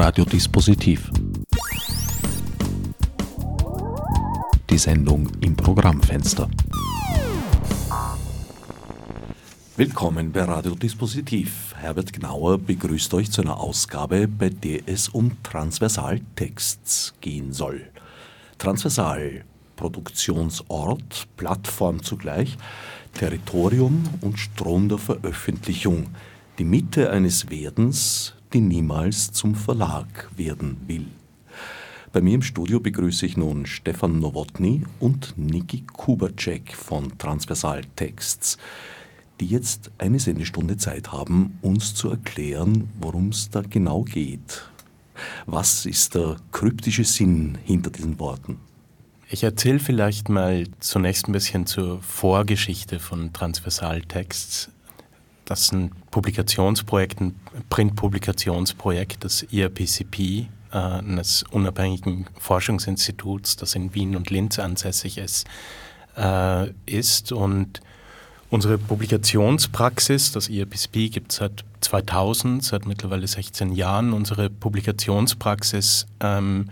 Radiodispositiv. Die Sendung im Programmfenster. Willkommen bei Radiodispositiv. Herbert Gnauer begrüßt euch zu einer Ausgabe, bei der es um Transversaltexts gehen soll. Transversal, Produktionsort, Plattform zugleich, Territorium und Strom der Veröffentlichung, die Mitte eines Werdens, die niemals zum Verlag werden will. Bei mir im Studio begrüße ich nun Stefan Nowotny und Niki Kubacek von Transversal Texts, die jetzt eine Sendestunde Zeit haben, uns zu erklären, worum es da genau geht. Was ist der kryptische Sinn hinter diesen Worten? Ich erzähle vielleicht mal zunächst ein bisschen zur Vorgeschichte von Transversal Texts. Das ist ein Publikationsprojekt, ein Printpublikationsprojekt des IRPCP, äh, eines unabhängigen Forschungsinstituts, das in Wien und Linz ansässig ist. Äh, ist. Und unsere Publikationspraxis, das IRPCP gibt es seit 2000, seit mittlerweile 16 Jahren. Unsere Publikationspraxis ähm,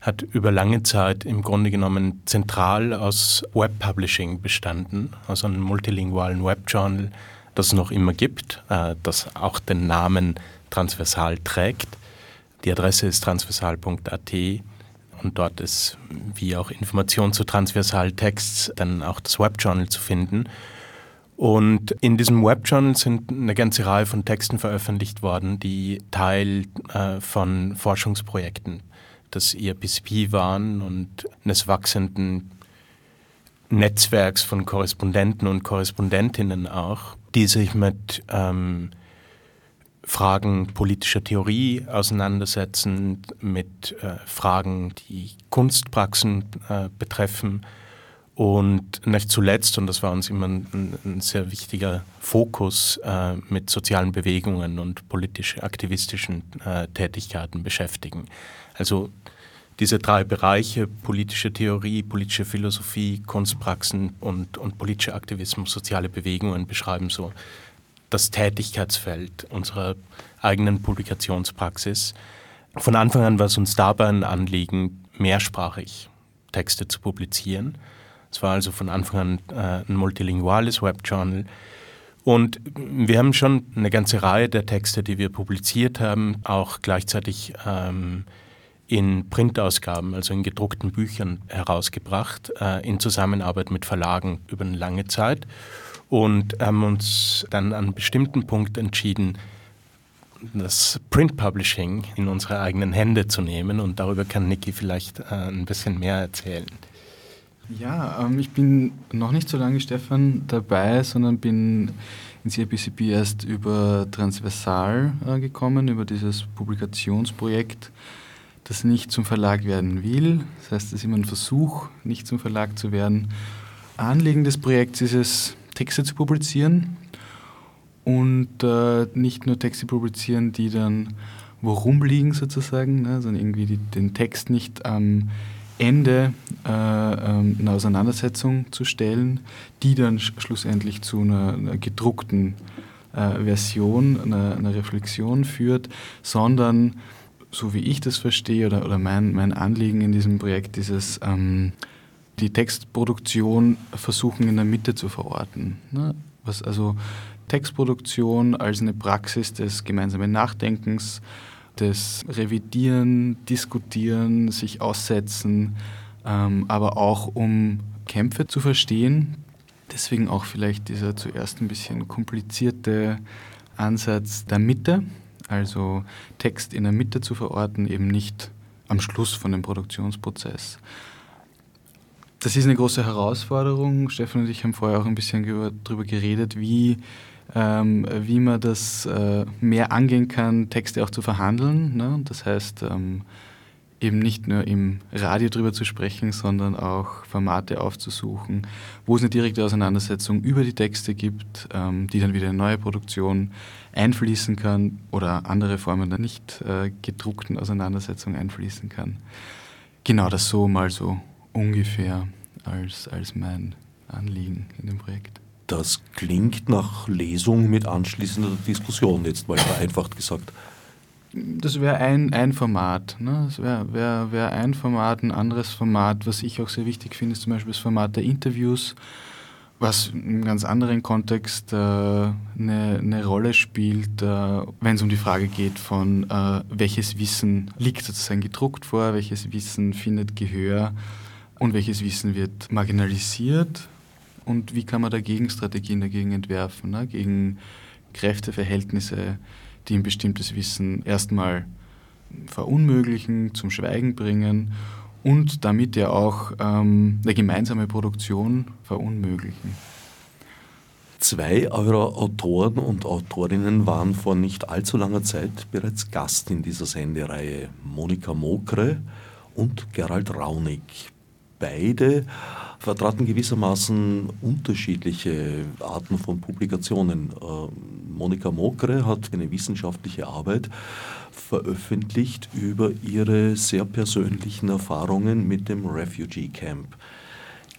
hat über lange Zeit im Grunde genommen zentral aus Webpublishing bestanden, also einem multilingualen Webjournal, das noch immer gibt, äh, das auch den Namen Transversal trägt. Die Adresse ist transversal.at und dort ist wie auch Information zu Transversaltexts dann auch das Webjournal zu finden. Und in diesem Webjournal sind eine ganze Reihe von Texten veröffentlicht worden, die Teil äh, von Forschungsprojekten des IRPSP waren und eines wachsenden Netzwerks von Korrespondenten und Korrespondentinnen auch, die sich mit ähm, Fragen politischer Theorie auseinandersetzen, mit äh, Fragen, die Kunstpraxen äh, betreffen und nicht zuletzt, und das war uns immer ein, ein sehr wichtiger Fokus, äh, mit sozialen Bewegungen und politisch-aktivistischen äh, Tätigkeiten beschäftigen. Also diese drei Bereiche, politische Theorie, politische Philosophie, Kunstpraxen und, und politischer Aktivismus, soziale Bewegungen beschreiben so das Tätigkeitsfeld unserer eigenen Publikationspraxis. Von Anfang an war es uns dabei ein Anliegen, mehrsprachig Texte zu publizieren. Es war also von Anfang an äh, ein multilinguales Webjournal. Und wir haben schon eine ganze Reihe der Texte, die wir publiziert haben, auch gleichzeitig ähm, in Printausgaben, also in gedruckten Büchern herausgebracht, äh, in Zusammenarbeit mit Verlagen über eine lange Zeit und haben uns dann an einem bestimmten Punkt entschieden, das Print Publishing in unsere eigenen Hände zu nehmen und darüber kann Niki vielleicht äh, ein bisschen mehr erzählen. Ja, ähm, ich bin noch nicht so lange, Stefan, dabei, sondern bin ins IPCP erst über Transversal äh, gekommen, über dieses Publikationsprojekt das nicht zum Verlag werden will. Das heißt, es ist immer ein Versuch, nicht zum Verlag zu werden. Anliegen des Projekts ist es, Texte zu publizieren und äh, nicht nur Texte publizieren, die dann wo rumliegen sozusagen, ne, sondern irgendwie die, den Text nicht am Ende äh, ähm, einer Auseinandersetzung zu stellen, die dann sch schlussendlich zu einer, einer gedruckten äh, Version, einer, einer Reflexion führt, sondern so wie ich das verstehe oder, oder mein, mein Anliegen in diesem Projekt ist es, ähm, die Textproduktion versuchen in der Mitte zu verorten. Ne? Was also Textproduktion als eine Praxis des gemeinsamen Nachdenkens, des Revidieren, Diskutieren, sich aussetzen, ähm, aber auch um Kämpfe zu verstehen. Deswegen auch vielleicht dieser zuerst ein bisschen komplizierte Ansatz der Mitte, also Text in der Mitte zu verorten, eben nicht am Schluss von dem Produktionsprozess. Das ist eine große Herausforderung. Stefan und ich haben vorher auch ein bisschen darüber geredet, wie, ähm, wie man das äh, mehr angehen kann, Texte auch zu verhandeln. Ne? Das heißt, ähm, eben nicht nur im Radio drüber zu sprechen, sondern auch Formate aufzusuchen, wo es eine direkte Auseinandersetzung über die Texte gibt, ähm, die dann wieder in neue Produktion einfließen kann oder andere Formen der nicht äh, gedruckten Auseinandersetzung einfließen kann. Genau das so mal so ungefähr als, als mein Anliegen in dem Projekt. Das klingt nach Lesung mit anschließender Diskussion, jetzt mal vereinfacht gesagt. Das wäre ein, ein Format. Ne? Das wäre wär, wär ein Format, ein anderes Format. Was ich auch sehr wichtig finde, ist zum Beispiel das Format der Interviews, was im ganz anderen Kontext äh, eine, eine, Rolle spielt, äh, wenn es um die Frage geht von, äh, welches Wissen liegt sozusagen gedruckt vor, welches Wissen findet Gehör und welches Wissen wird marginalisiert und wie kann man dagegen Strategien dagegen entwerfen, ne? gegen Kräfteverhältnisse, die ein bestimmtes Wissen erstmal verunmöglichen, zum Schweigen bringen und damit ja auch ähm, eine gemeinsame Produktion verunmöglichen. Zwei eurer Autoren und Autorinnen waren vor nicht allzu langer Zeit bereits Gast in dieser Sendereihe, Monika Mokre und Gerald Raunig. Beide vertraten gewissermaßen unterschiedliche Arten von Publikationen. Ähm, Monika Mokre hat eine wissenschaftliche Arbeit veröffentlicht über ihre sehr persönlichen Erfahrungen mit dem Refugee Camp.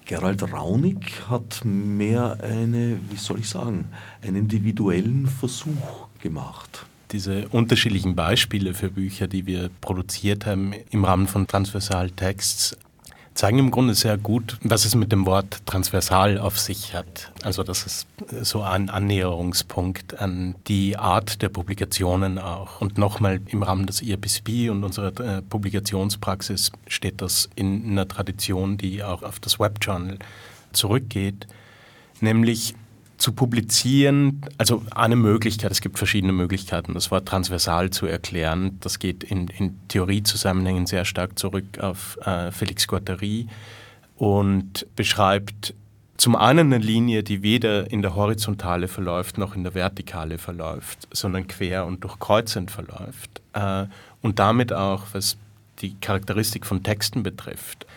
Gerald Raunig hat mehr eine, wie soll ich sagen, einen individuellen Versuch gemacht. Diese unterschiedlichen Beispiele für Bücher, die wir produziert haben im Rahmen von Transversal Texts, zeigen im Grunde sehr gut, was es mit dem Wort transversal auf sich hat. Also das ist so ein Annäherungspunkt an die Art der Publikationen auch. Und nochmal im Rahmen des IRPSB und unserer äh, Publikationspraxis steht das in einer Tradition, die auch auf das Webjournal zurückgeht, nämlich zu publizieren, also eine Möglichkeit, es gibt verschiedene Möglichkeiten, das Wort transversal zu erklären. Das geht in, in Theoriezusammenhängen sehr stark zurück auf äh, Felix Guattari und beschreibt zum einen eine Linie, die weder in der Horizontale verläuft noch in der Vertikale verläuft, sondern quer und durchkreuzend verläuft. Äh, und damit auch, was die Charakteristik von Texten betrifft,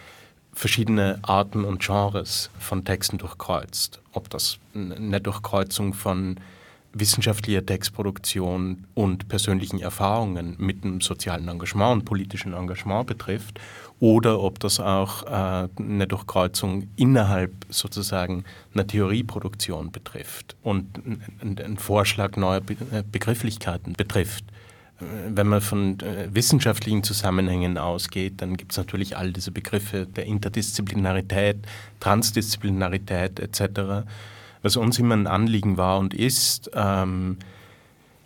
verschiedene Arten und Genres von Texten durchkreuzt. Ob das eine Durchkreuzung von wissenschaftlicher Textproduktion und persönlichen Erfahrungen mit einem sozialen Engagement und politischen Engagement betrifft oder ob das auch äh, eine Durchkreuzung innerhalb sozusagen einer Theorieproduktion betrifft und einen Vorschlag neuer äh, Begrifflichkeiten betrifft wenn man von äh, wissenschaftlichen Zusammenhängen ausgeht, dann gibt es natürlich all diese Begriffe der Interdisziplinarität, Transdisziplinarität etc. Was uns immer ein Anliegen war und ist, ähm,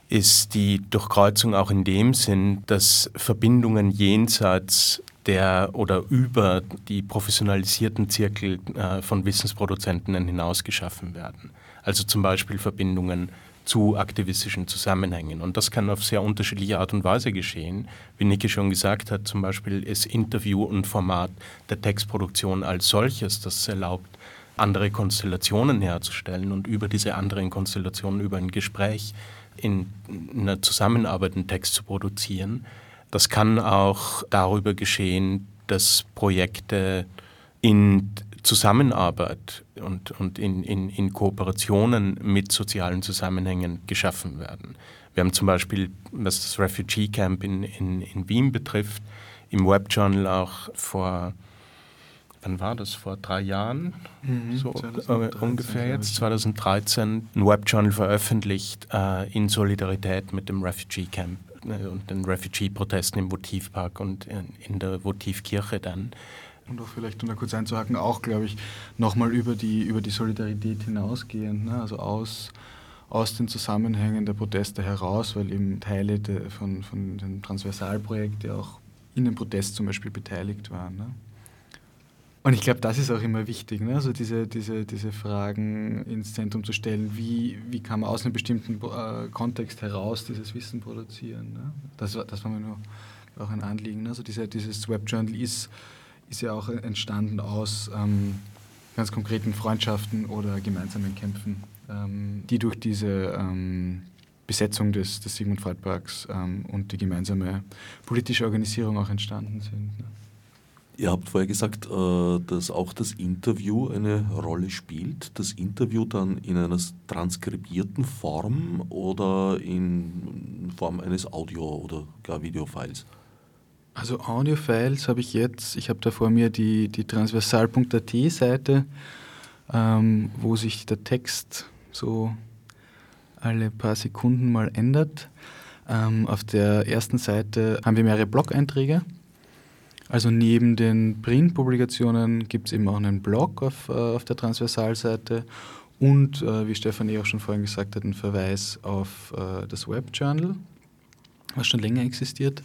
ist die Durchkreuzung auch in dem Sinn, dass Verbindungen jenseits der oder über die professionalisierten Zirkel äh, von Wissensproduzenten hinaus geschaffen werden. Also zum Beispiel Verbindungen zu aktivistischen Zusammenhängen. Und das kann auf sehr unterschiedliche Art und Weise geschehen. Wie Niki schon gesagt hat, zum Beispiel ist Interview und Format der Textproduktion als solches, das erlaubt, andere Konstellationen herzustellen und über diese anderen Konstellationen, über ein Gespräch in einer Zusammenarbeit einen Text zu produzieren. Das kann auch darüber geschehen, dass Projekte in Zusammenarbeit und, und in, in, in Kooperationen mit sozialen Zusammenhängen geschaffen werden. Wir haben zum Beispiel, was das Refugee Camp in, in, in Wien betrifft, im Webjournal auch vor, wann war das, vor drei Jahren, mhm, so 2013, äh, ungefähr jetzt, 2013, ein Webjournal veröffentlicht äh, in Solidarität mit dem Refugee Camp äh, und den Refugee-Protesten im Votivpark und in, in der Votivkirche dann und auch vielleicht, um da kurz einzuhaken, auch, glaube ich, nochmal über die, über die Solidarität hinausgehend, ne? also aus, aus den Zusammenhängen der Proteste heraus, weil eben Teile de, von, von dem Transversalprojekt ja auch in dem Protest zum Beispiel beteiligt waren. Ne? Und ich glaube, das ist auch immer wichtig, ne? also diese, diese, diese Fragen ins Zentrum zu stellen, wie, wie kann man aus einem bestimmten äh, Kontext heraus dieses Wissen produzieren. Ne? Das, das war mir nur auch ein Anliegen. Ne? Also diese, dieses Webjournal ist ist ja auch entstanden aus ähm, ganz konkreten Freundschaften oder gemeinsamen Kämpfen, ähm, die durch diese ähm, Besetzung des, des Sigmund Freud Parks ähm, und die gemeinsame politische Organisierung auch entstanden sind. Ne? Ihr habt vorher gesagt, äh, dass auch das Interview eine Rolle spielt. Das Interview dann in einer transkribierten Form oder in Form eines Audio- oder gar Videofiles? Also Audio-Files habe ich jetzt, ich habe da vor mir die, die transversal.at Seite, ähm, wo sich der Text so alle paar Sekunden mal ändert. Ähm, auf der ersten Seite haben wir mehrere Blog-Einträge. Also neben den Print-Publikationen gibt es eben auch einen Blog auf, äh, auf der Transversalseite und, äh, wie Stefanie auch schon vorhin gesagt hat, einen Verweis auf äh, das Webjournal, was schon länger existiert.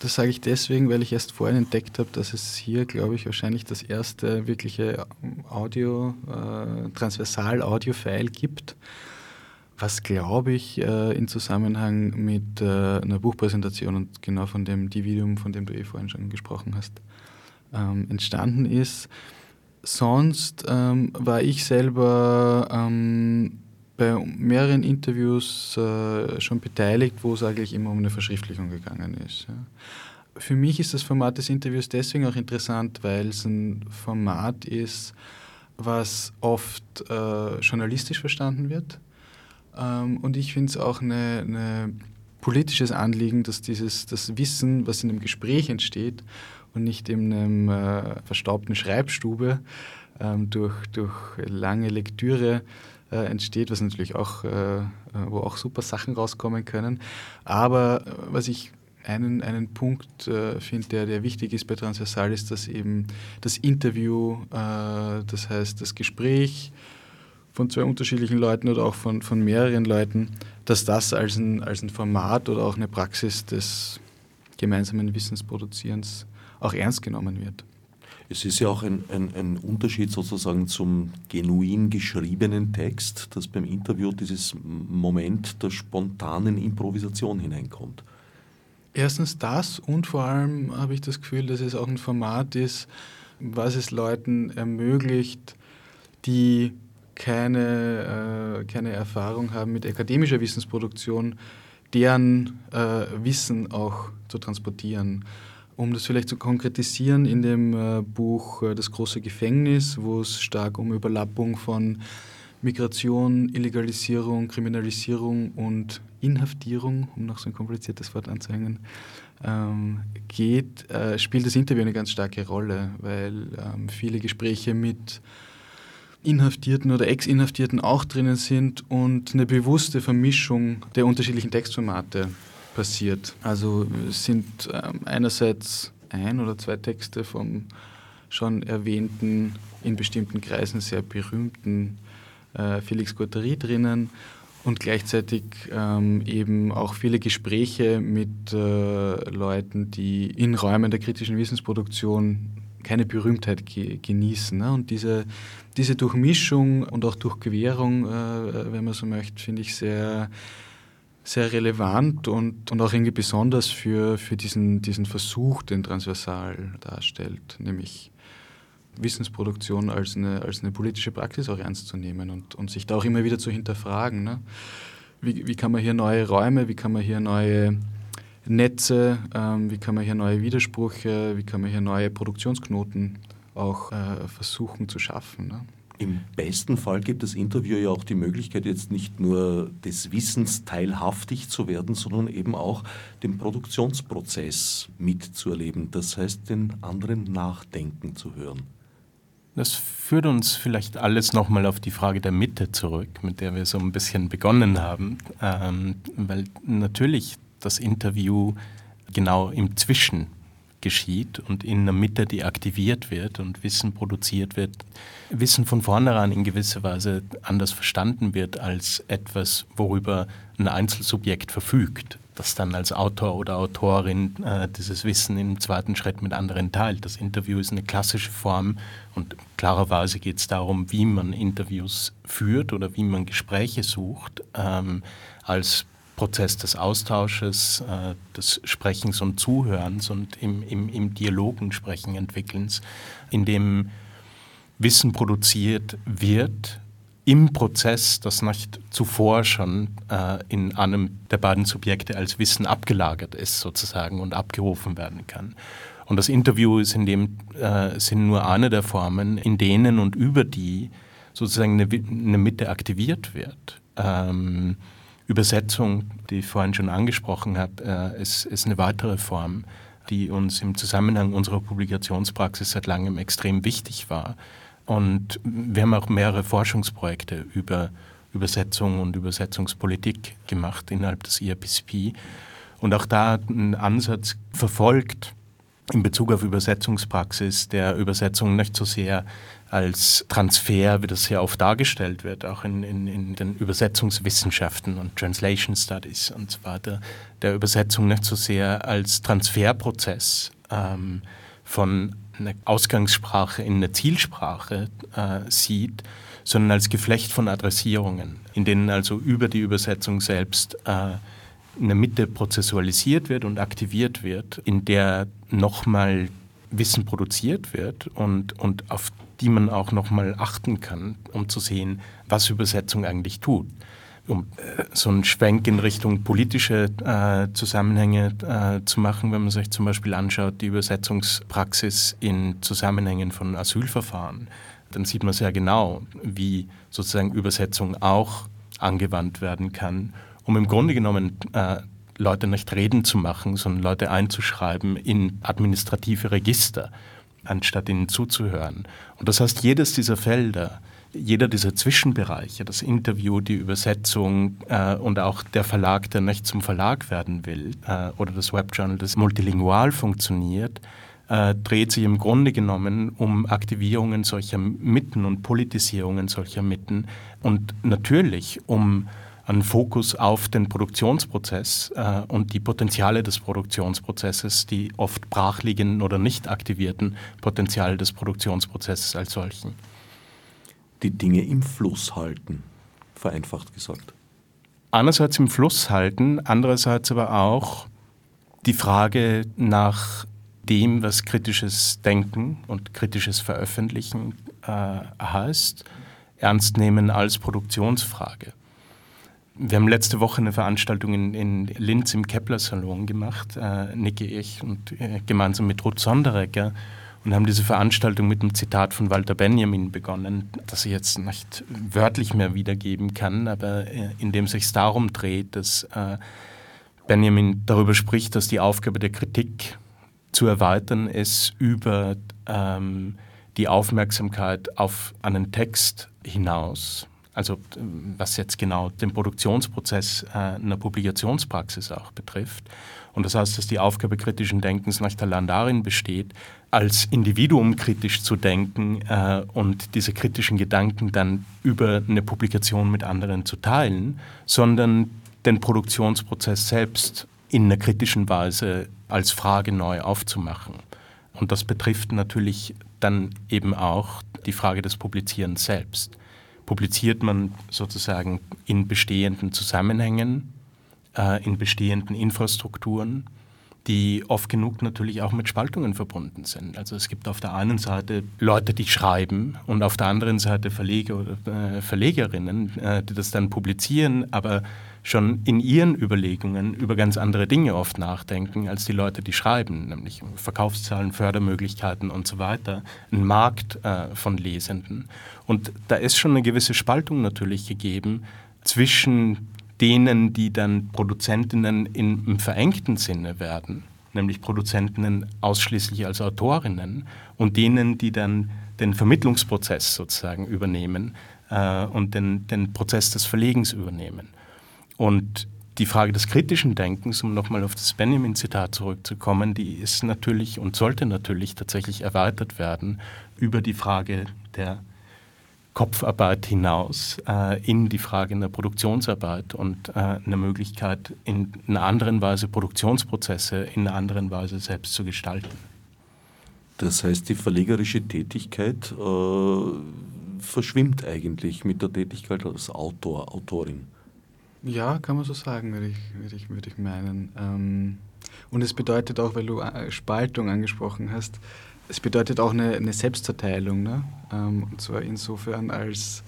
Das sage ich deswegen, weil ich erst vorhin entdeckt habe, dass es hier, glaube ich, wahrscheinlich das erste wirkliche Audio, äh, Transversal-Audio-File gibt, was, glaube ich, äh, in Zusammenhang mit äh, einer Buchpräsentation und genau von dem Dividium, von dem du eh vorhin schon gesprochen hast, ähm, entstanden ist. Sonst ähm, war ich selber ähm, bei mehreren Interviews äh, schon beteiligt, wo es eigentlich immer um eine Verschriftlichung gegangen ist. Ja. Für mich ist das Format des Interviews deswegen auch interessant, weil es ein Format ist, was oft äh, journalistisch verstanden wird. Ähm, und ich finde es auch ein eine politisches Anliegen, dass dieses das Wissen, was in einem Gespräch entsteht und nicht in einem äh, verstaubten Schreibstube ähm, durch, durch lange Lektüre äh, entsteht, was natürlich auch, äh, wo auch super Sachen rauskommen können. Aber äh, was ich einen, einen Punkt äh, finde, der, der wichtig ist bei Transversal, ist, dass eben das Interview, äh, das heißt das Gespräch von zwei unterschiedlichen Leuten oder auch von, von mehreren Leuten, dass das als ein, als ein Format oder auch eine Praxis des gemeinsamen Wissensproduzierens auch ernst genommen wird. Es ist ja auch ein, ein, ein, Unterschied sozusagen zum genuin geschriebenen Text, dass beim Interview dieses Moment der spontanen Improvisation hineinkommt. Erstens das und vor allem habe ich das Gefühl, dass es auch ein Format ist, was es Leuten ermöglicht, die keine, äh, keine Erfahrung haben mit akademischer Wissensproduktion, deren äh, Wissen auch zu transportieren. Um das vielleicht zu konkretisieren, in dem äh, Buch äh, Das große Gefängnis, wo es stark um Überlappung von Migration, Illegalisierung, Kriminalisierung und Inhaftierung, um noch so ein kompliziertes Wort anzuhängen, ähm, geht, äh, spielt das Interview eine ganz starke Rolle, weil ähm, viele Gespräche mit Inhaftierten oder Ex-Inhaftierten auch drinnen sind und eine bewusste Vermischung der unterschiedlichen Textformate passiert. Also es sind ähm, einerseits ein oder zwei Texte vom schon erwähnten, in bestimmten Kreisen sehr berühmten äh, Felix Guattari drinnen und gleichzeitig ähm, eben auch viele Gespräche mit äh, Leuten, die in Räumen der kritischen Wissensproduktion keine Berühmtheit ge genießen. Ne? Und diese, diese Durchmischung und auch Durchquerung, äh, wenn man so möchte, finde ich sehr sehr relevant und, und auch irgendwie besonders für, für diesen, diesen Versuch, den Transversal darstellt, nämlich Wissensproduktion als eine, als eine politische Praxis auch ernst zu nehmen und, und sich da auch immer wieder zu hinterfragen. Ne? Wie, wie kann man hier neue Räume, wie kann man hier neue Netze, ähm, wie kann man hier neue Widersprüche, wie kann man hier neue Produktionsknoten auch äh, versuchen zu schaffen. Ne? Im besten Fall gibt das Interview ja auch die Möglichkeit, jetzt nicht nur des Wissens teilhaftig zu werden, sondern eben auch den Produktionsprozess mitzuerleben. Das heißt, den anderen nachdenken zu hören. Das führt uns vielleicht alles nochmal auf die Frage der Mitte zurück, mit der wir so ein bisschen begonnen haben, ähm, weil natürlich das Interview genau im Zwischen geschieht und in der Mitte deaktiviert wird und Wissen produziert wird, Wissen von vornherein in gewisser Weise anders verstanden wird als etwas, worüber ein Einzelsubjekt verfügt, das dann als Autor oder Autorin äh, dieses Wissen im zweiten Schritt mit anderen teilt. Das Interview ist eine klassische Form und klarerweise geht es darum, wie man Interviews führt oder wie man Gespräche sucht, ähm, als Prozess des Austausches, äh, des Sprechens und Zuhörens und im, im, im Dialogen Entwickelns, in dem Wissen produziert wird im Prozess, das nicht zuvor schon äh, in einem der beiden Subjekte als Wissen abgelagert ist sozusagen und abgerufen werden kann. Und das Interview ist in dem äh, sind nur eine der Formen, in denen und über die sozusagen eine, eine Mitte aktiviert wird. Ähm, Übersetzung, die ich vorhin schon angesprochen habe, äh, ist, ist eine weitere Form, die uns im Zusammenhang unserer Publikationspraxis seit langem extrem wichtig war. Und wir haben auch mehrere Forschungsprojekte über Übersetzung und Übersetzungspolitik gemacht innerhalb des IAPCP und auch da einen Ansatz verfolgt in Bezug auf Übersetzungspraxis, der Übersetzung nicht so sehr als Transfer, wie das sehr oft dargestellt wird, auch in, in, in den Übersetzungswissenschaften und Translation Studies. Und so weiter, der Übersetzung nicht so sehr als Transferprozess ähm, von einer Ausgangssprache in eine Zielsprache äh, sieht, sondern als Geflecht von Adressierungen, in denen also über die Übersetzung selbst äh, eine Mitte prozessualisiert wird und aktiviert wird, in der nochmal Wissen produziert wird und, und auf die man auch nochmal achten kann, um zu sehen, was Übersetzung eigentlich tut. Um äh, so einen Schwenk in Richtung politische äh, Zusammenhänge äh, zu machen, wenn man sich zum Beispiel anschaut, die Übersetzungspraxis in Zusammenhängen von Asylverfahren, dann sieht man sehr genau, wie sozusagen Übersetzung auch angewandt werden kann, um im Grunde genommen äh, Leute nicht reden zu machen, sondern Leute einzuschreiben in administrative Register, anstatt ihnen zuzuhören. Und das heißt, jedes dieser Felder, jeder dieser Zwischenbereiche, das Interview, die Übersetzung äh, und auch der Verlag, der nicht zum Verlag werden will, äh, oder das Webjournal, das multilingual funktioniert, äh, dreht sich im Grunde genommen um Aktivierungen solcher Mitten und Politisierungen solcher Mitten und natürlich um einen Fokus auf den Produktionsprozess äh, und die Potenziale des Produktionsprozesses, die oft brachliegenden oder nicht aktivierten Potenziale des Produktionsprozesses als solchen. Die Dinge im Fluss halten, vereinfacht gesagt. Einerseits im Fluss halten, andererseits aber auch die Frage nach dem, was kritisches Denken und kritisches Veröffentlichen äh, heißt, ernst nehmen als Produktionsfrage. Wir haben letzte Woche eine Veranstaltung in, in Linz im Kepler-Salon gemacht, äh, Niki, ich und äh, gemeinsam mit Ruth Sonderegger und haben diese Veranstaltung mit einem Zitat von Walter Benjamin begonnen, das ich jetzt nicht wörtlich mehr wiedergeben kann, aber äh, in dem sich darum dreht, dass äh, Benjamin darüber spricht, dass die Aufgabe der Kritik zu erweitern ist über ähm, die Aufmerksamkeit auf einen Text hinaus also was jetzt genau den Produktionsprozess äh, einer Publikationspraxis auch betrifft. Und das heißt, dass die Aufgabe kritischen Denkens nicht allein darin besteht, als Individuum kritisch zu denken äh, und diese kritischen Gedanken dann über eine Publikation mit anderen zu teilen, sondern den Produktionsprozess selbst in einer kritischen Weise als Frage neu aufzumachen. Und das betrifft natürlich dann eben auch die Frage des Publizierens selbst publiziert man sozusagen in bestehenden Zusammenhängen, äh, in bestehenden Infrastrukturen, die oft genug natürlich auch mit Spaltungen verbunden sind. Also es gibt auf der einen Seite Leute, die schreiben und auf der anderen Seite Verleger oder äh, Verlegerinnen, äh, die das dann publizieren, aber schon in ihren Überlegungen über ganz andere Dinge oft nachdenken als die Leute, die schreiben, nämlich Verkaufszahlen, Fördermöglichkeiten und so weiter, ein Markt äh, von Lesenden. Und da ist schon eine gewisse Spaltung natürlich gegeben zwischen denen, die dann Produzentinnen in, im verengten Sinne werden, nämlich Produzentinnen ausschließlich als Autorinnen, und denen, die dann den Vermittlungsprozess sozusagen übernehmen äh, und den, den Prozess des Verlegens übernehmen. Und die Frage des kritischen Denkens, um nochmal auf das Benjamin-Zitat zurückzukommen, die ist natürlich und sollte natürlich tatsächlich erweitert werden über die Frage der Kopfarbeit hinaus äh, in die Frage einer Produktionsarbeit und äh, einer Möglichkeit, in einer anderen Weise Produktionsprozesse in einer anderen Weise selbst zu gestalten. Das heißt, die verlegerische Tätigkeit äh, verschwimmt eigentlich mit der Tätigkeit als Autor, Autorin. Ja, kann man so sagen, würde ich, würde ich, würde ich meinen. Ähm, und es bedeutet auch, weil du äh, Spaltung angesprochen hast, es bedeutet auch eine, eine Selbstzerteilung. Ne? Ähm, und zwar insofern, als,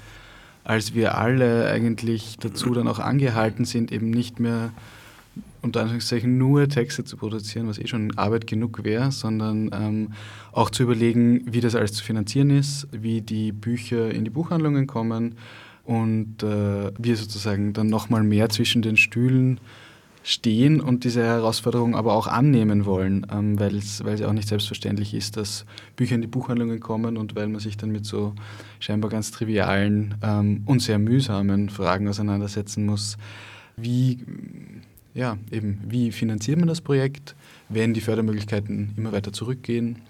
als wir alle eigentlich dazu dann auch angehalten sind, eben nicht mehr unter Anführungszeichen nur Texte zu produzieren, was eh schon Arbeit genug wäre, sondern ähm, auch zu überlegen, wie das alles zu finanzieren ist, wie die Bücher in die Buchhandlungen kommen und äh, wir sozusagen dann nochmal mehr zwischen den Stühlen stehen und diese Herausforderung aber auch annehmen wollen, ähm, weil es ja auch nicht selbstverständlich ist, dass Bücher in die Buchhandlungen kommen und weil man sich dann mit so scheinbar ganz trivialen ähm, und sehr mühsamen Fragen auseinandersetzen muss. Wie, ja, eben, wie finanziert man das Projekt, wenn die Fördermöglichkeiten immer weiter zurückgehen?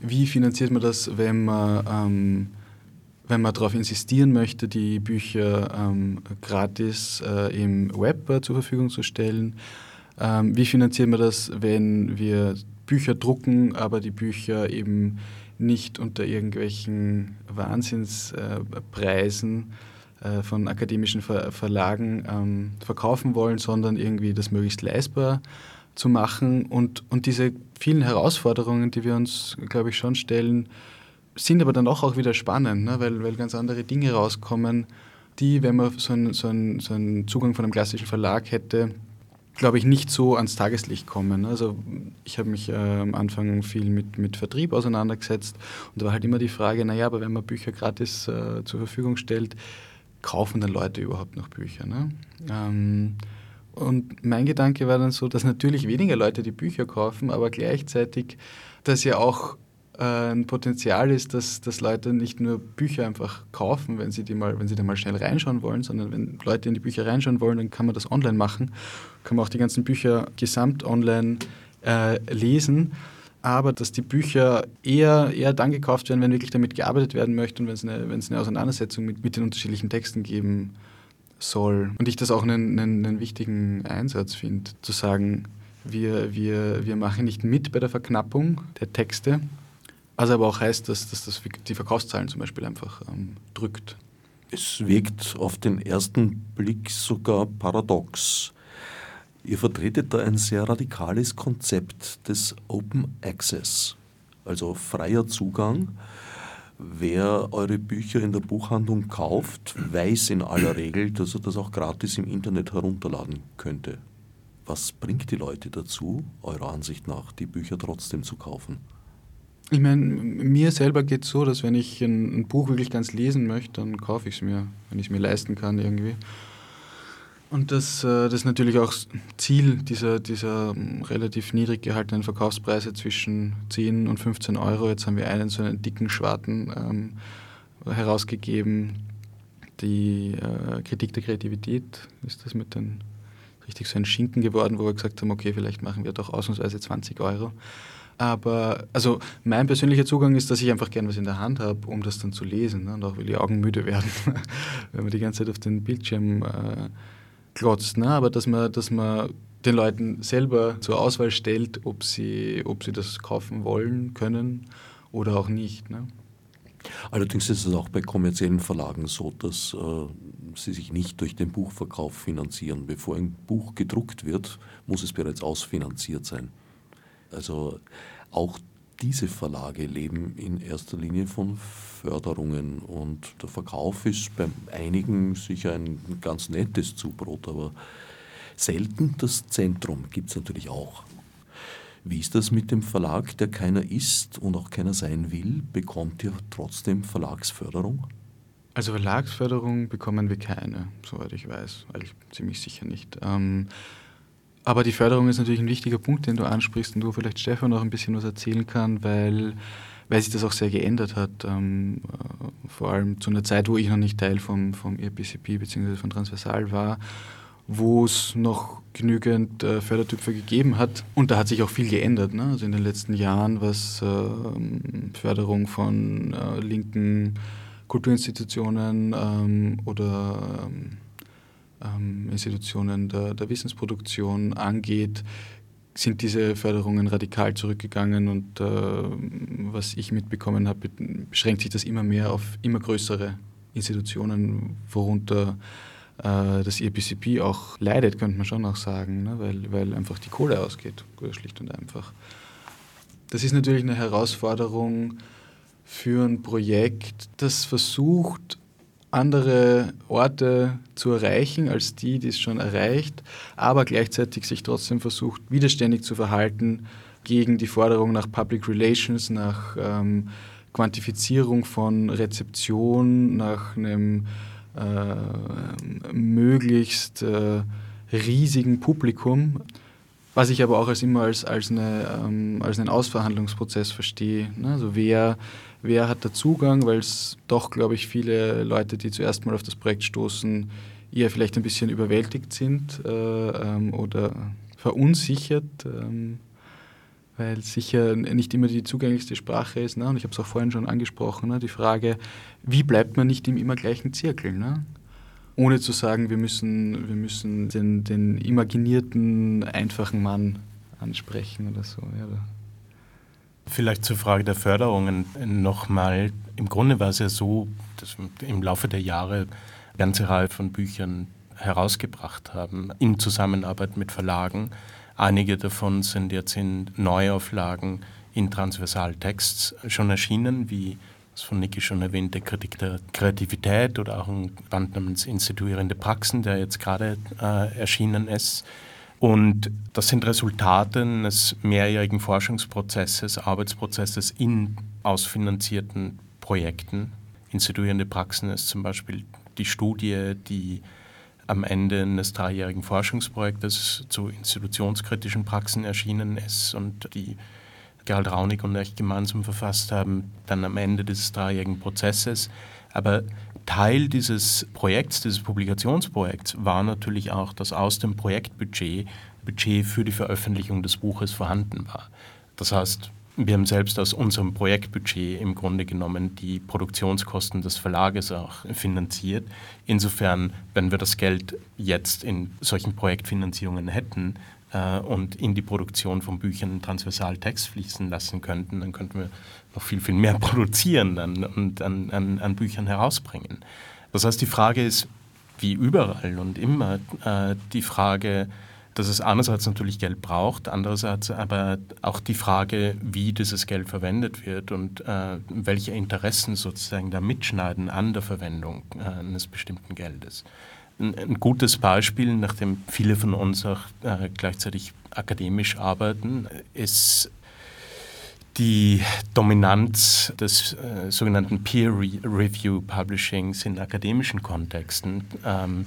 Wie finanziert man das, wenn man ähm, wenn man darauf insistieren möchte, die Bücher ähm, gratis äh, im Web äh, zur Verfügung zu stellen. Ähm, wie finanzieren wir das, wenn wir Bücher drucken, aber die Bücher eben nicht unter irgendwelchen Wahnsinnspreisen äh, von akademischen Ver Verlagen ähm, verkaufen wollen, sondern irgendwie das möglichst leistbar zu machen und, und diese vielen Herausforderungen, die wir uns, glaube ich, schon stellen, sind aber dann auch, auch wieder spannend, ne? weil, weil ganz andere Dinge rauskommen, die, wenn man so einen, so einen, so einen Zugang von einem klassischen Verlag hätte, glaube ich, nicht so ans Tageslicht kommen. Also ich habe mich äh, am Anfang viel mit, mit Vertrieb auseinandergesetzt und da war halt immer die Frage, naja, aber wenn man Bücher gratis äh, zur Verfügung stellt, kaufen dann Leute überhaupt noch Bücher? Ne? Ähm, und mein Gedanke war dann so, dass natürlich weniger Leute die Bücher kaufen, aber gleichzeitig, dass ja auch ein Potenzial ist, dass, dass Leute nicht nur Bücher einfach kaufen, wenn sie, die mal, wenn sie da mal schnell reinschauen wollen, sondern wenn Leute in die Bücher reinschauen wollen, dann kann man das online machen, kann man auch die ganzen Bücher gesamt online äh, lesen aber dass die Bücher eher, eher dann gekauft werden, wenn wirklich damit gearbeitet werden möchte und wenn es eine, wenn es eine Auseinandersetzung mit, mit den unterschiedlichen Texten geben soll. Und ich das auch einen, einen, einen wichtigen Einsatz finde, zu sagen, wir, wir, wir machen nicht mit bei der Verknappung der Texte, was aber auch heißt, dass, dass das die Verkaufszahlen zum Beispiel einfach ähm, drückt. Es wirkt auf den ersten Blick sogar paradox. Ihr vertretet da ein sehr radikales Konzept des Open Access, also freier Zugang. Wer eure Bücher in der Buchhandlung kauft, weiß in aller Regel, dass er das auch gratis im Internet herunterladen könnte. Was bringt die Leute dazu, eurer Ansicht nach, die Bücher trotzdem zu kaufen? Ich meine, mir selber geht es so, dass wenn ich ein, ein, Buch wirklich ganz lesen möchte, dann kaufe ich es mir, wenn ich es mir leisten kann irgendwie. Und das, äh, das ist natürlich auch Ziel dieser, dieser ähm, relativ niedrig gehaltenen Verkaufspreise zwischen 10 und 15 Euro. Jetzt haben wir einen so einen dicken Schwarten ähm, herausgegeben. Die äh, Kritik der Kreativität ist das mit den richtig so ein Schinken geworden, wo wir gesagt haben, okay, vielleicht machen wir doch ausnahmsweise 20 Euro. Aber also mein persönlicher Zugang ist, dass ich einfach gern was in der Hand habe, um das dann zu lesen. Ne? Und auch weil die Augen müde werden, wenn man die ganze Zeit auf den Bildschirm äh, glotzt. Ne? Aber dass man, dass man den Leuten selber zur Auswahl stellt, ob sie, ob sie das kaufen wollen, können oder auch nicht. Ne? Allerdings ist es auch bei kommerziellen Verlagen so, dass äh, sie sich nicht durch den Buchverkauf finanzieren. Bevor ein Buch gedruckt wird, muss es bereits ausfinanziert sein. Also auch diese Verlage leben in erster Linie von Förderungen und der Verkauf ist bei einigen sicher ein ganz nettes Zubrot, aber selten das Zentrum gibt es natürlich auch. Wie ist das mit dem Verlag, der keiner ist und auch keiner sein will? Bekommt ihr trotzdem Verlagsförderung? Also Verlagsförderung bekommen wir keine, soweit ich weiß, eigentlich ziemlich sicher nicht. Ähm, aber die Förderung ist natürlich ein wichtiger Punkt, den du ansprichst und wo vielleicht Stefan noch ein bisschen was erzählen kann, weil, weil sich das auch sehr geändert hat. Ähm, äh, vor allem zu einer Zeit, wo ich noch nicht Teil vom, vom EPCP bzw. von Transversal war, wo es noch genügend äh, Fördertöpfe gegeben hat. Und da hat sich auch viel geändert. Ne? Also in den letzten Jahren, was äh, Förderung von äh, linken Kulturinstitutionen ähm, oder ähm, ähm, Institutionen der, der, Wissensproduktion angeht, sind diese Förderungen radikal zurückgegangen und äh, was ich mitbekommen habe, beschränkt sich das immer mehr auf immer größere Institutionen, worunter äh, das EPCP auch leidet, könnte man schon auch sagen, ne? weil, weil einfach die Kohle ausgeht, schlicht und einfach. Das ist natürlich eine Herausforderung für ein Projekt, das versucht, andere Orte zu erreichen als die, die es schon erreicht, aber gleichzeitig sich trotzdem versucht, widerständig zu verhalten gegen die Forderung nach Public Relations, nach ähm, Quantifizierung von Rezeption, nach einem äh, möglichst äh, riesigen Publikum, was ich aber auch als immer als, als, eine, ähm, als einen Ausverhandlungsprozess verstehe. Ne? Also wer, wer hat da Zugang, weil es doch, glaube ich, viele Leute, die zuerst mal auf das Projekt stoßen, eher vielleicht ein bisschen überwältigt sind äh, ähm, oder verunsichert. Ähm, weil sicher nicht immer die zugänglichste Sprache ist. Ne? Und ich habe es auch vorhin schon angesprochen, ne? die Frage, wie bleibt man nicht im immer gleichen Zirkel? Ne? Ohne zu sagen, wir müssen, wir müssen den, den imaginierten, einfachen Mann ansprechen oder so. Ja, Vielleicht zur Frage der Förderungen nochmal. Im Grunde war es ja so, dass wir im Laufe der Jahre eine ganze Reihe von Büchern herausgebracht haben, in Zusammenarbeit mit Verlagen Einige davon sind jetzt in Neuauflagen in Transversaltexts schon erschienen, wie das von Niki schon erwähnte Kritik der Kreativität oder auch ein Band namens Instituierende Praxen, der jetzt gerade äh, erschienen ist. Und das sind Resultate eines mehrjährigen Forschungsprozesses, Arbeitsprozesses in ausfinanzierten Projekten. Instituierende Praxen ist zum Beispiel die Studie, die am Ende eines dreijährigen Forschungsprojektes zu institutionskritischen Praxen erschienen ist und die Gerald Raunig und ich gemeinsam verfasst haben, dann am Ende dieses dreijährigen Prozesses. Aber Teil dieses Projekts, dieses Publikationsprojekts war natürlich auch, dass aus dem Projektbudget Budget für die Veröffentlichung des Buches vorhanden war. Das heißt, wir haben selbst aus unserem Projektbudget im Grunde genommen die Produktionskosten des Verlages auch finanziert. Insofern, wenn wir das Geld jetzt in solchen Projektfinanzierungen hätten äh, und in die Produktion von Büchern transversal Text fließen lassen könnten, dann könnten wir noch viel, viel mehr produzieren und an, an, an Büchern herausbringen. Das heißt, die Frage ist, wie überall und immer, äh, die Frage, dass es einerseits natürlich Geld braucht, andererseits aber auch die Frage, wie dieses Geld verwendet wird und äh, welche Interessen sozusagen da mitschneiden an der Verwendung äh, eines bestimmten Geldes. Ein, ein, gutes Beispiel, nachdem viele von uns auch äh, gleichzeitig akademisch arbeiten, ist die Dominanz des äh, sogenannten Peer Review Publishings in akademischen Kontexten. Ähm,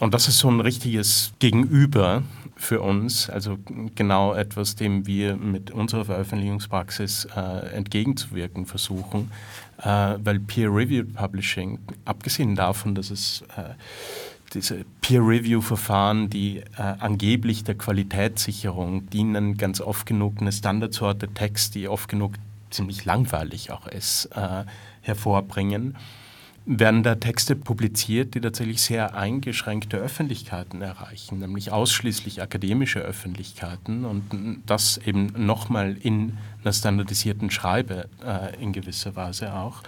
und das ist so ein richtiges Gegenüber für uns, also genau etwas, dem wir mit unserer Veröffentlichungspraxis äh, entgegenzuwirken versuchen, weil Peer-Reviewed Publishing, abgesehen davon, dass es äh, diese Peer-Review-Verfahren, die äh, angeblich der Qualitätssicherung dienen, ganz oft genug eine Standardsorte Text, die oft genug ziemlich langweilig auch ist, äh, hervorbringen werden da Texte publiziert, die tatsächlich sehr eingeschränkte Öffentlichkeiten erreichen, nämlich ausschließlich akademische Öffentlichkeiten und das eben nochmal in einer standardisierten Schreibe äh, in gewisser Weise auch.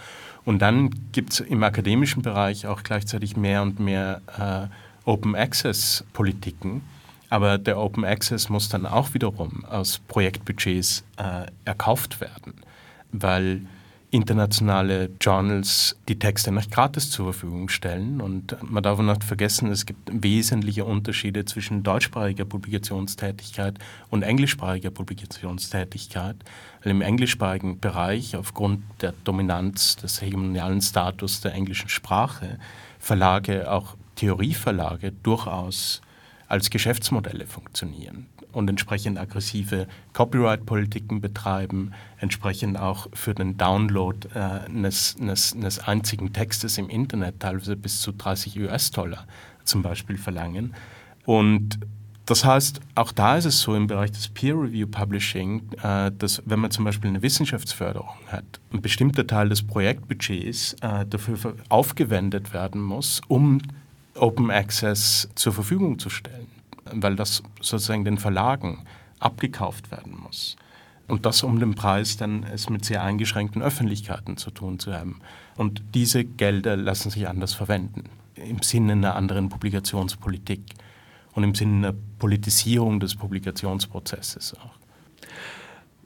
Und dann gibt es im akademischen Bereich auch gleichzeitig mehr und mehr äh, Open Access Politiken. Aber der Open Access muss dann auch wiederum aus Projektbudgets äh, erkauft werden, weil internationale Journals die Texte nicht gratis zur Verfügung stellen. Und man darf nicht vergessen, es gibt wesentliche Unterschiede zwischen deutschsprachiger Publikationstätigkeit und englischsprachiger Publikationstätigkeit. Weil im englischsprachigen Bereich aufgrund der Dominanz des hegemonialen Status der englischen Sprache Verlage, auch Theorieverlage, durchaus als Geschäftsmodelle funktionieren und entsprechend aggressive Copyright-Politiken betreiben, entsprechend auch für den Download äh, eines, eines, eines einzigen Textes im Internet teilweise bis zu 30 US-Dollar zum Beispiel verlangen. Und das heißt, auch da ist es so im Bereich des Peer-Review-Publishing, äh, dass wenn man zum Beispiel eine Wissenschaftsförderung hat, ein bestimmter Teil des Projektbudgets äh, dafür aufgewendet werden muss, um Open Access zur Verfügung zu stellen weil das sozusagen den Verlagen abgekauft werden muss. Und das um den Preis dann es mit sehr eingeschränkten Öffentlichkeiten zu tun zu haben. Und diese Gelder lassen sich anders verwenden, im Sinne einer anderen Publikationspolitik und im Sinne einer Politisierung des Publikationsprozesses auch.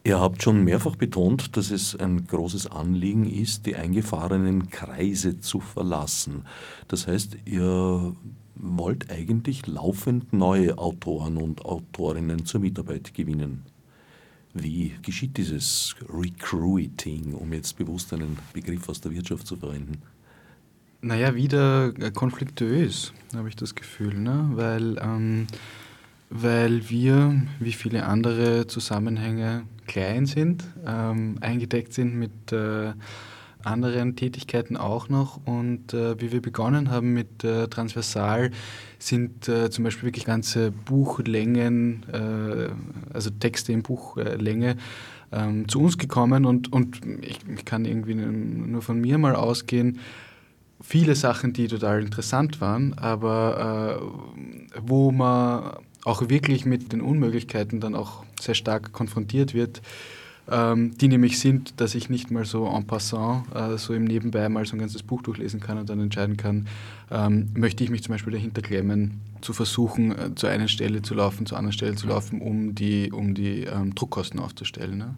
Ihr habt schon mehrfach betont, dass es ein großes Anliegen ist, die eingefahrenen Kreise zu verlassen. Das heißt, ihr wollt eigentlich laufend neue Autoren und Autorinnen zur Mitarbeit gewinnen. Wie geschieht dieses Recruiting, um jetzt bewusst einen Begriff aus der Wirtschaft zu verwenden? Naja, wieder konfliktuös, habe ich das Gefühl, ne? weil, ähm, weil wir, wie viele andere Zusammenhänge, klein sind, ähm, eingedeckt sind mit äh, anderen Tätigkeiten auch noch. Und äh, wie wir begonnen haben mit äh, Transversal, sind äh, zum Beispiel wirklich ganze Buchlängen, äh, also Texte in Buchlänge, ähm, zu uns gekommen. Und, und ich, ich kann irgendwie nur von mir mal ausgehen, viele Sachen, die total interessant waren, aber äh, wo man auch wirklich mit den Unmöglichkeiten dann auch sehr stark konfrontiert wird, die nämlich sind, dass ich nicht mal so en passant, äh, so im Nebenbei mal so ein ganzes Buch durchlesen kann und dann entscheiden kann, ähm, möchte ich mich zum Beispiel dahinter klemmen, zu versuchen, äh, zu einer Stelle zu laufen, zur anderen Stelle zu laufen, um die, um die ähm, Druckkosten aufzustellen. Ne?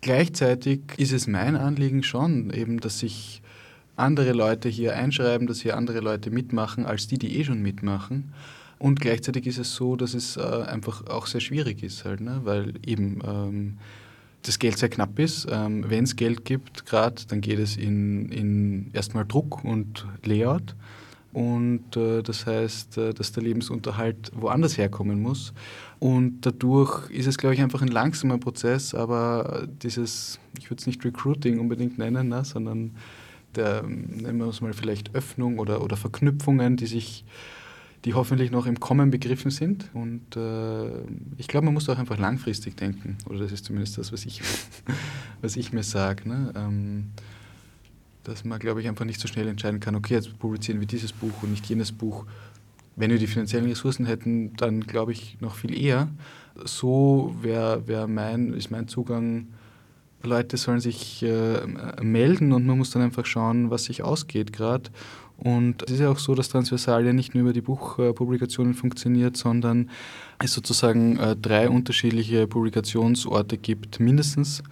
Gleichzeitig ist es mein Anliegen schon, eben, dass sich andere Leute hier einschreiben, dass hier andere Leute mitmachen, als die, die eh schon mitmachen. Und gleichzeitig ist es so, dass es äh, einfach auch sehr schwierig ist, halt, ne? weil eben ähm, das Geld sehr knapp ist. Ähm, Wenn es Geld gibt, gerade, dann geht es in, in erstmal Druck und Layout. Und äh, das heißt, äh, dass der Lebensunterhalt woanders herkommen muss. Und dadurch ist es, glaube ich, einfach ein langsamer Prozess, aber dieses, ich würde es nicht Recruiting unbedingt nennen, ne, sondern der, nennen wir es mal vielleicht Öffnung oder, oder Verknüpfungen, die sich die hoffentlich noch im Kommen begriffen sind. Und äh, ich glaube, man muss auch einfach langfristig denken. Oder das ist zumindest das, was ich, was ich mir sage. Ne? Ähm, dass man, glaube ich, einfach nicht so schnell entscheiden kann, okay, jetzt publizieren wir dieses Buch und nicht jenes Buch. Wenn wir die finanziellen Ressourcen hätten, dann glaube ich noch viel eher. So wäre wär mein, ist mein Zugang, Leute sollen sich äh, melden und man muss dann einfach schauen, was sich ausgeht gerade. Und es ist ja auch so, dass Transversal ja nicht nur über die Buchpublikationen funktioniert, sondern es sozusagen äh, drei unterschiedliche Publikationsorte gibt, mindestens.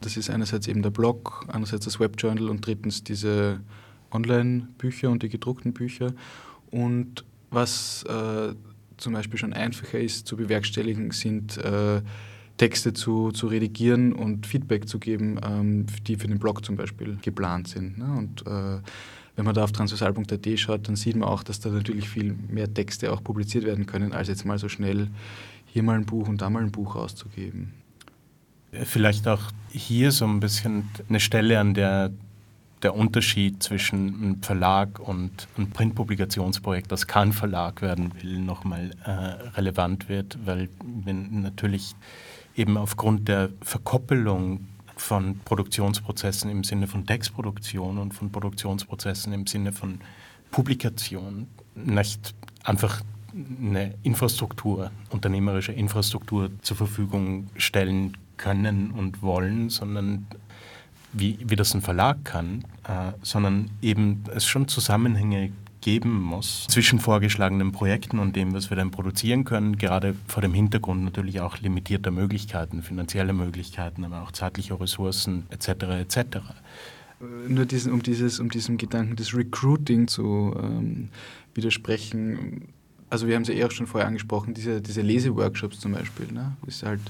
Das ist einerseits eben der Blog, andererseits das Webjournal und drittens diese Online-Bücher und die gedruckten Bücher. Und was äh, zum Beispiel schon einfacher ist zu bewerkstelligen, sind äh, Texte zu, zu redigieren und Feedback zu geben, ähm, die für den Blog zum Beispiel geplant sind. Ne? Und äh, wenn man da auf transversal.at schaut, dann sieht man auch, dass da natürlich viel mehr Texte auch publiziert werden können, als jetzt mal so schnell hier mal ein Buch und da mal ein Buch rauszugeben. Vielleicht auch hier so ein bisschen eine Stelle, an der der Unterschied zwischen einem Verlag und einem Printpublikationsprojekt, das kein Verlag werden will, nochmal äh, relevant wird, weil wenn natürlich eben aufgrund der Verkoppelung von Produktionsprozessen im Sinne von Textproduktion und von Produktionsprozessen im Sinne von Publikation nicht einfach eine Infrastruktur, unternehmerische Infrastruktur zur Verfügung stellen können und wollen, sondern wie, wie das ein Verlag kann, äh, sondern eben es schon Zusammenhänge geben muss zwischen vorgeschlagenen Projekten und dem, was wir dann produzieren können, gerade vor dem Hintergrund natürlich auch limitierter Möglichkeiten, finanzielle Möglichkeiten, aber auch zeitliche Ressourcen etc. etc. Nur diesen, um, dieses, um diesen Gedanken des Recruiting zu ähm, widersprechen, also wir haben es ja eh auch schon vorher angesprochen, diese, diese Leseworkshops zum Beispiel, ne? ist halt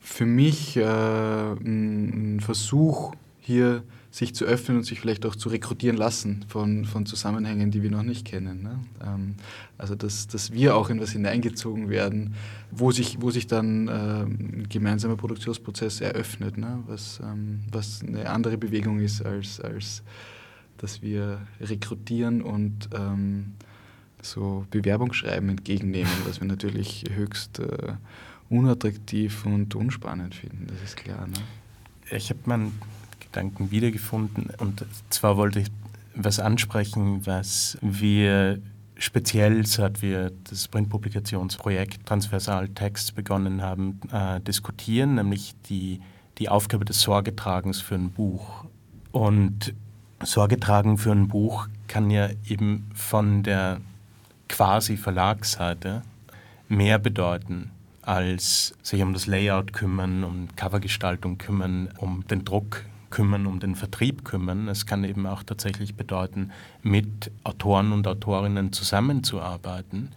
für mich äh, ein Versuch, hier sich zu öffnen und sich vielleicht auch zu rekrutieren lassen von, von Zusammenhängen, die wir noch nicht kennen. Ne? Ähm, also dass, dass wir auch in was hineingezogen werden, wo sich, wo sich dann äh, ein gemeinsamer Produktionsprozess eröffnet, ne? was, ähm, was eine andere Bewegung ist, als, als dass wir rekrutieren und ähm, so Bewerbungsschreiben entgegennehmen, was wir natürlich höchst äh, unattraktiv und unspannend finden, das ist klar. Ne? Ich habe meinen Gedanken wiedergefunden und zwar wollte ich was ansprechen, was wir speziell, seit wir das Printpublikationsprojekt Transversal Text begonnen haben, äh, diskutieren, nämlich die, die Aufgabe des Sorgetragens für ein Buch. Und Sorge tragen für ein Buch kann ja eben von der quasi Verlagsseite mehr bedeuten als sich um das Layout kümmern, um Covergestaltung kümmern, um den Druck kümmern, um den Vertrieb kümmern. Es kann eben auch tatsächlich bedeuten, mit Autoren und Autorinnen zusammenzuarbeiten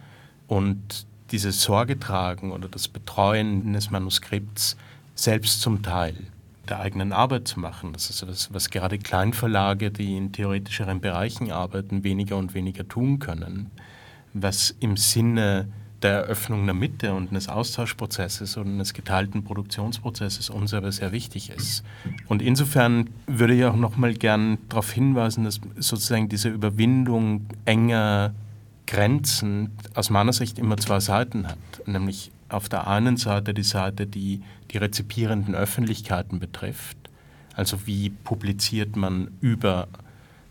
und diese Sorge tragen oder das Betreuen des Manuskripts selbst zum Teil der eigenen Arbeit zu machen. Das ist was, was gerade Kleinverlage, die in theoretischeren Bereichen arbeiten, weniger und weniger tun können. Was im Sinne der Eröffnung der Mitte und eines Austauschprozesses und eines geteilten Produktionsprozesses uns aber sehr wichtig ist. Und insofern würde ich auch nochmal gern darauf hinweisen, dass sozusagen diese Überwindung enger Grenzen aus meiner Sicht immer zwei Seiten hat. Nämlich auf der einen Seite die Seite, die die rezipierenden Öffentlichkeiten betrifft. Also wie publiziert man über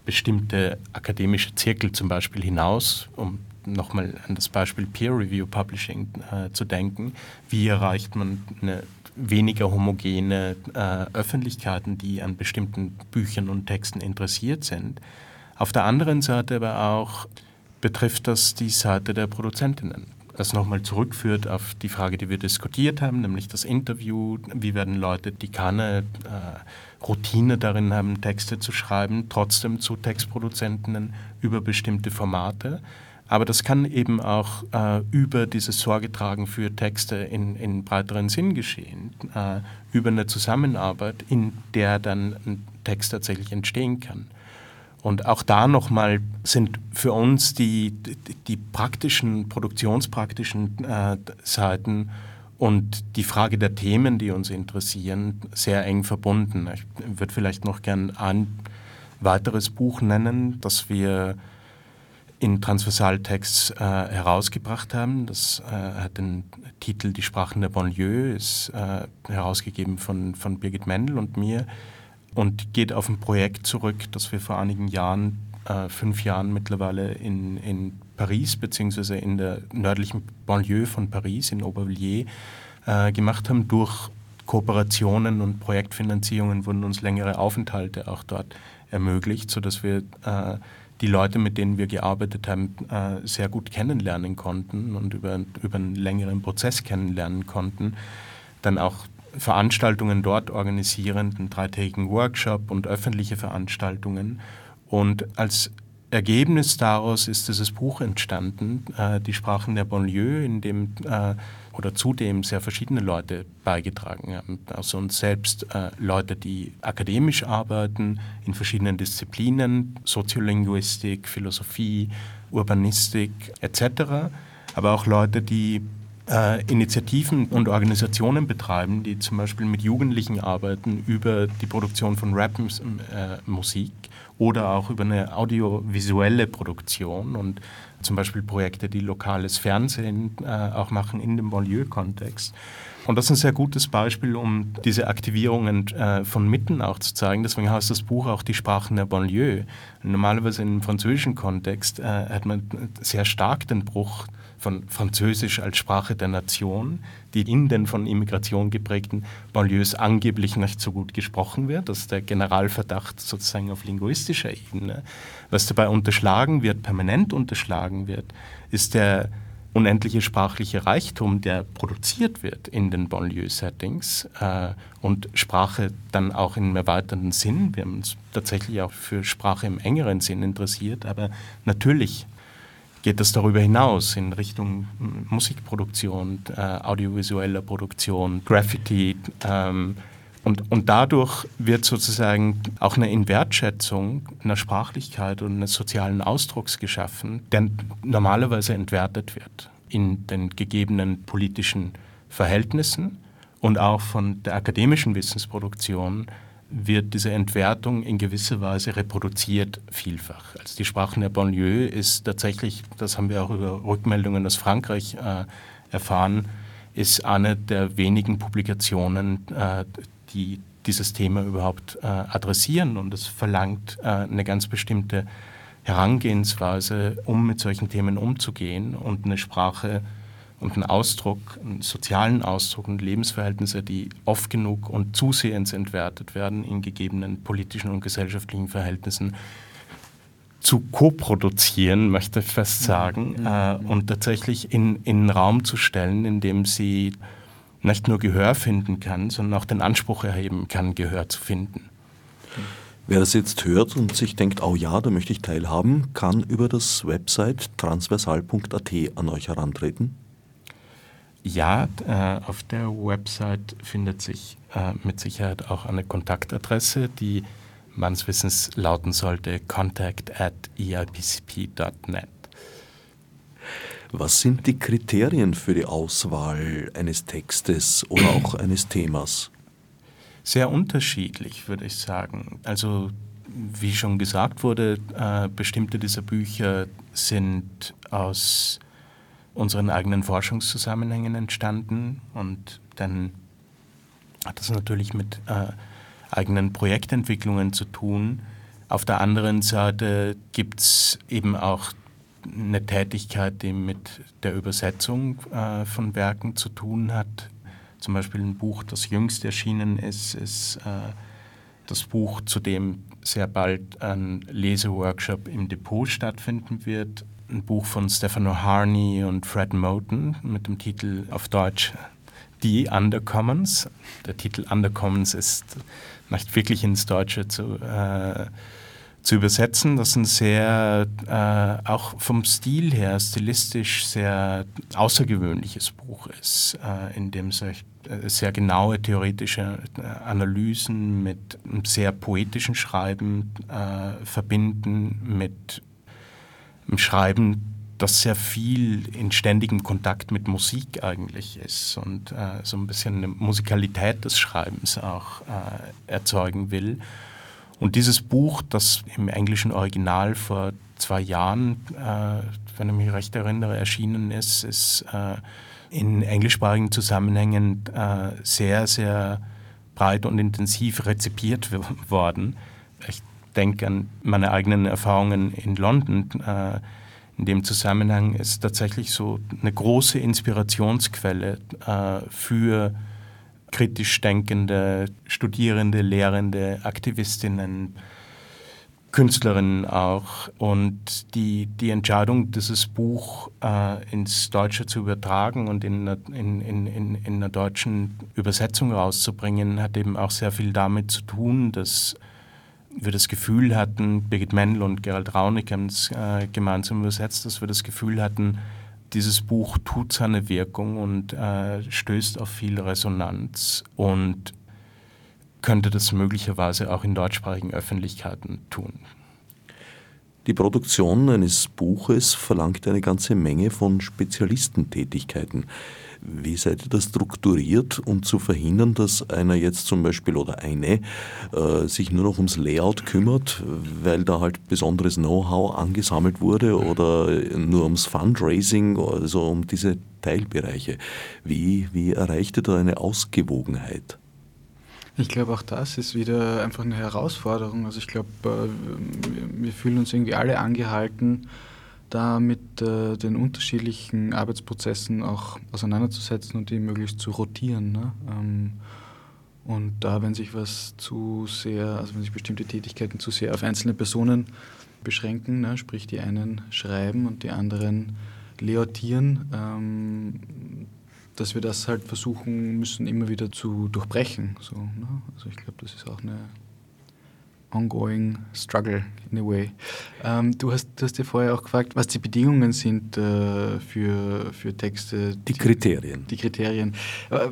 bestimmte akademische Zirkel zum Beispiel hinaus, um nochmal an das Beispiel Peer Review Publishing äh, zu denken. Wie erreicht man eine weniger homogene äh, Öffentlichkeiten, die an bestimmten Büchern und Texten interessiert sind. Auf der anderen Seite aber auch betrifft das die Seite der Produzentinnen. Das nochmal zurückführt auf die Frage, die wir diskutiert haben, nämlich das Interview. Wie werden Leute, die keine äh, Routine darin haben, Texte zu schreiben, trotzdem zu Textproduzentinnen über bestimmte Formate? Aber das kann eben auch äh, über dieses Sorgetragen für Texte in, in breiteren Sinn geschehen, äh, über eine Zusammenarbeit, in der dann ein Text tatsächlich entstehen kann. Und auch da nochmal sind für uns die, die, die praktischen, produktionspraktischen äh, Seiten und die Frage der Themen, die uns interessieren, sehr eng verbunden. Ich würde vielleicht noch gern ein weiteres Buch nennen, das wir in Transversaltext äh, herausgebracht haben. Das äh, hat den Titel Die Sprachen der Banlieue, ist äh, herausgegeben von, von Birgit Mendel und mir und geht auf ein Projekt zurück, das wir vor einigen Jahren, äh, fünf Jahren mittlerweile in, in Paris beziehungsweise in der nördlichen Banlieue von Paris, in Aubervilliers, äh, gemacht haben. Durch Kooperationen und Projektfinanzierungen wurden uns längere Aufenthalte auch dort ermöglicht, sodass wir äh, die Leute, mit denen wir gearbeitet haben, äh, sehr gut kennenlernen konnten und über, über einen längeren Prozess kennenlernen konnten. Dann auch Veranstaltungen dort organisieren, einen dreitägigen Workshop und öffentliche Veranstaltungen. Und als Ergebnis daraus ist dieses Buch entstanden, äh, Die Sprachen der Banlieue, in dem äh, oder zudem sehr verschiedene Leute beigetragen haben. Also uns selbst äh, Leute, die akademisch arbeiten in verschiedenen Disziplinen, Soziolinguistik, Philosophie, Urbanistik etc., aber auch Leute, die äh, Initiativen und Organisationen betreiben, die zum Beispiel mit Jugendlichen arbeiten über die Produktion von Rap-Musik äh, oder auch über eine audiovisuelle Produktion und zum Beispiel Projekte, die lokales Fernsehen äh, auch machen in dem Banlieue-Kontext. Und das ist ein sehr gutes Beispiel, um diese Aktivierungen äh, von Mitten auch zu zeigen. Deswegen heißt das Buch auch Die Sprachen der Banlieue. Normalerweise im französischen Kontext äh, hat man sehr stark den Bruch von Französisch als Sprache der Nation, die in den von Immigration geprägten Banlieues angeblich nicht so gut gesprochen wird. Das ist der Generalverdacht sozusagen auf linguistischer Ebene. Was dabei unterschlagen wird, permanent unterschlagen wird, ist der unendliche sprachliche Reichtum, der produziert wird in den Banlieue-Settings äh, und Sprache dann auch im erweiterten Sinn. Wir haben uns tatsächlich auch für Sprache im engeren Sinn interessiert, aber natürlich geht das darüber hinaus in Richtung Musikproduktion, äh, audiovisueller Produktion, Graffiti. Ähm, und, und dadurch wird sozusagen auch eine Inwertschätzung einer Sprachlichkeit und eines sozialen Ausdrucks geschaffen, der normalerweise entwertet wird in den gegebenen politischen Verhältnissen und auch von der akademischen Wissensproduktion wird diese Entwertung in gewisser Weise reproduziert vielfach. Also die Sprachen der Banlieue ist tatsächlich, das haben wir auch über Rückmeldungen aus Frankreich äh, erfahren, ist eine der wenigen Publikationen, äh, die dieses Thema überhaupt äh, adressieren und es verlangt äh, eine ganz bestimmte Herangehensweise, um mit solchen Themen umzugehen und eine Sprache und einen Ausdruck, einen sozialen Ausdruck und Lebensverhältnisse, die oft genug und zusehends entwertet werden in gegebenen politischen und gesellschaftlichen Verhältnissen, zu koproduzieren, möchte ich fast sagen, mhm. äh, und tatsächlich in, in einen Raum zu stellen, in dem sie nicht nur Gehör finden kann, sondern auch den Anspruch erheben kann, Gehör zu finden. Wer das jetzt hört und sich denkt, oh ja, da möchte ich teilhaben, kann über das Website transversal.at an euch herantreten? Ja, äh, auf der Website findet sich äh, mit Sicherheit auch eine Kontaktadresse, die meines Wissens lauten sollte contact at eipcp.net. Was sind die Kriterien für die Auswahl eines Textes oder auch eines Themas? Sehr unterschiedlich, würde ich sagen. Also wie schon gesagt wurde, äh, bestimmte dieser Bücher sind aus unseren eigenen Forschungszusammenhängen entstanden und dann hat das natürlich mit äh, eigenen Projektentwicklungen zu tun. Auf der anderen Seite gibt es eben auch eine Tätigkeit, die mit der Übersetzung äh, von Werken zu tun hat. Zum Beispiel ein Buch, das jüngst erschienen ist, ist äh, das Buch, zu dem sehr bald ein Leseworkshop im Depot stattfinden wird. Ein Buch von Stefano Harney und Fred Moten mit dem Titel auf Deutsch Die Undercommons. Der Titel Undercommons ist nicht wirklich ins Deutsche zu, äh, zu übersetzen. Das ein sehr, äh, auch vom Stil her, stilistisch sehr außergewöhnliches Buch ist, äh, in dem sich äh, sehr genaue theoretische äh, Analysen mit sehr poetischen Schreiben äh, verbinden, mit einem Schreiben, das sehr viel in ständigem Kontakt mit Musik eigentlich ist und äh, so ein bisschen eine Musikalität des Schreibens auch äh, erzeugen will. Und dieses Buch, das im englischen Original vor zwei Jahren, äh, wenn ich mich recht erinnere, erschienen ist, ist äh, in englischsprachigen Zusammenhängen äh, sehr, sehr breit und intensiv rezipiert worden. Ich denke an meine eigenen Erfahrungen in London. Äh, in dem Zusammenhang ist tatsächlich so eine große Inspirationsquelle äh, für kritisch denkende Studierende, Lehrende, Aktivistinnen, Künstlerinnen auch. Und die, die Entscheidung, dieses Buch äh, ins Deutsche zu übertragen und in, in, in, in, in einer deutschen Übersetzung rauszubringen, hat eben auch sehr viel damit zu tun, dass wir das Gefühl hatten, Birgit Mendel und Gerald Raunig haben es äh, gemeinsam übersetzt, dass wir das Gefühl hatten, dieses Buch tut seine Wirkung und äh, stößt auf viel Resonanz und könnte das möglicherweise auch in deutschsprachigen Öffentlichkeiten tun. Die Produktion eines Buches verlangt eine ganze Menge von Spezialistentätigkeiten. Wie seid ihr das strukturiert, um zu verhindern, dass einer jetzt zum Beispiel oder eine äh, sich nur noch ums Layout kümmert, weil da halt besonderes Know-how angesammelt wurde oder nur ums Fundraising, also um diese Teilbereiche? Wie, wie erreicht ihr da eine Ausgewogenheit? Ich glaube, auch das ist wieder einfach eine Herausforderung. Also ich glaube, äh, wir fühlen uns irgendwie alle angehalten, da mit äh, den unterschiedlichen Arbeitsprozessen auch auseinanderzusetzen und die möglichst zu rotieren. Ne? Ähm, und da, wenn sich was zu sehr, also wenn sich bestimmte Tätigkeiten zu sehr auf einzelne Personen beschränken, ne? sprich die einen schreiben und die anderen leotieren, ähm, dass wir das halt versuchen müssen, immer wieder zu durchbrechen. So, ne? Also ich glaube, das ist auch eine ongoing struggle in a way. Ähm, du, hast, du hast dir vorher auch gefragt, was die Bedingungen sind äh, für, für Texte. Die, die Kriterien. Die Kriterien. Äh,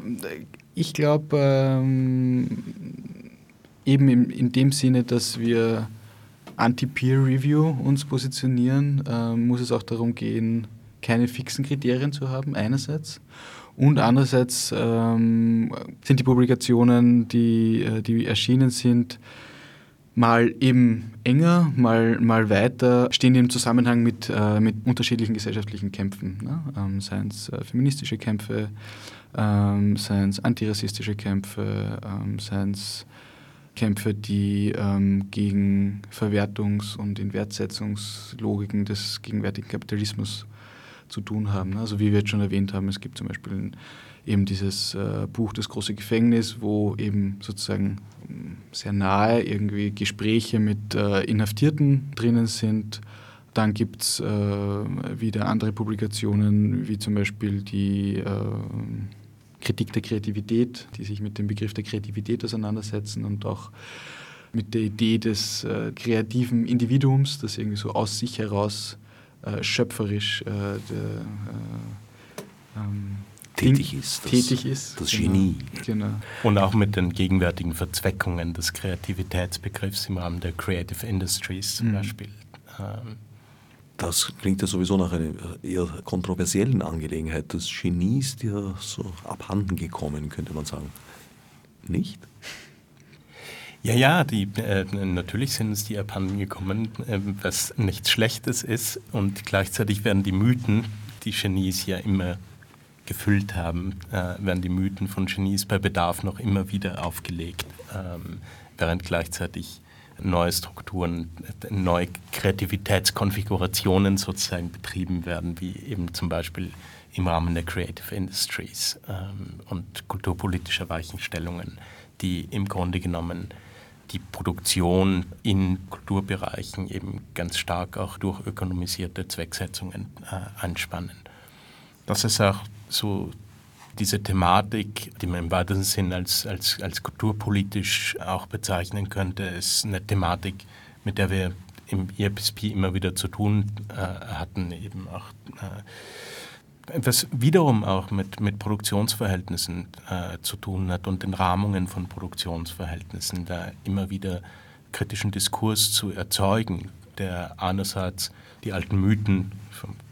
ich glaube, ähm, eben in, in dem Sinne, dass wir Anti-Peer-Review uns positionieren, äh, muss es auch darum gehen, keine fixen Kriterien zu haben, einerseits. Und andererseits ähm, sind die Publikationen, die, äh, die erschienen sind, mal eben enger, mal, mal weiter, stehen im Zusammenhang mit, äh, mit unterschiedlichen gesellschaftlichen Kämpfen. Ne? Ähm, seien es äh, feministische Kämpfe, ähm, seien es antirassistische Kämpfe, ähm, seien es Kämpfe, die ähm, gegen Verwertungs- und Inwertsetzungslogiken des gegenwärtigen Kapitalismus zu tun haben. Ne? Also wie wir jetzt schon erwähnt haben, es gibt zum Beispiel ein, eben dieses äh, Buch Das große Gefängnis, wo eben sozusagen ähm, sehr nahe irgendwie Gespräche mit äh, Inhaftierten drinnen sind. Dann gibt es äh, wieder andere Publikationen, wie zum Beispiel die äh, Kritik der Kreativität, die sich mit dem Begriff der Kreativität auseinandersetzen und auch mit der Idee des äh, kreativen Individuums, das irgendwie so aus sich heraus äh, schöpferisch de, ähm, tätig ist. Das, tätig ist. Das genau. Genie. Genau. Und auch mit den gegenwärtigen Verzweckungen des Kreativitätsbegriffs im Rahmen der Creative Industries zum mhm. Beispiel. Ähm, das klingt ja sowieso nach einer eher kontroversiellen Angelegenheit. Das Genie ist dir so abhanden gekommen, könnte man sagen. Nicht? Ja, ja, die, äh, natürlich sind es die abhanden gekommen, äh, was nichts Schlechtes ist. Und gleichzeitig werden die Mythen, die Genies ja immer gefüllt haben, äh, werden die Mythen von Genies bei Bedarf noch immer wieder aufgelegt, ähm, während gleichzeitig neue Strukturen, neue Kreativitätskonfigurationen sozusagen betrieben werden, wie eben zum Beispiel im Rahmen der Creative Industries ähm, und kulturpolitischer Weichenstellungen, die im Grunde genommen die Produktion in Kulturbereichen eben ganz stark auch durch ökonomisierte Zwecksetzungen äh, anspannen. Das ist auch so diese Thematik, die man im weitesten Sinn als, als, als kulturpolitisch auch bezeichnen könnte, ist eine Thematik, mit der wir im ERPSP immer wieder zu tun äh, hatten, eben auch äh, was wiederum auch mit, mit Produktionsverhältnissen äh, zu tun hat und den Rahmungen von Produktionsverhältnissen, da immer wieder kritischen Diskurs zu erzeugen, der einerseits die alten Mythen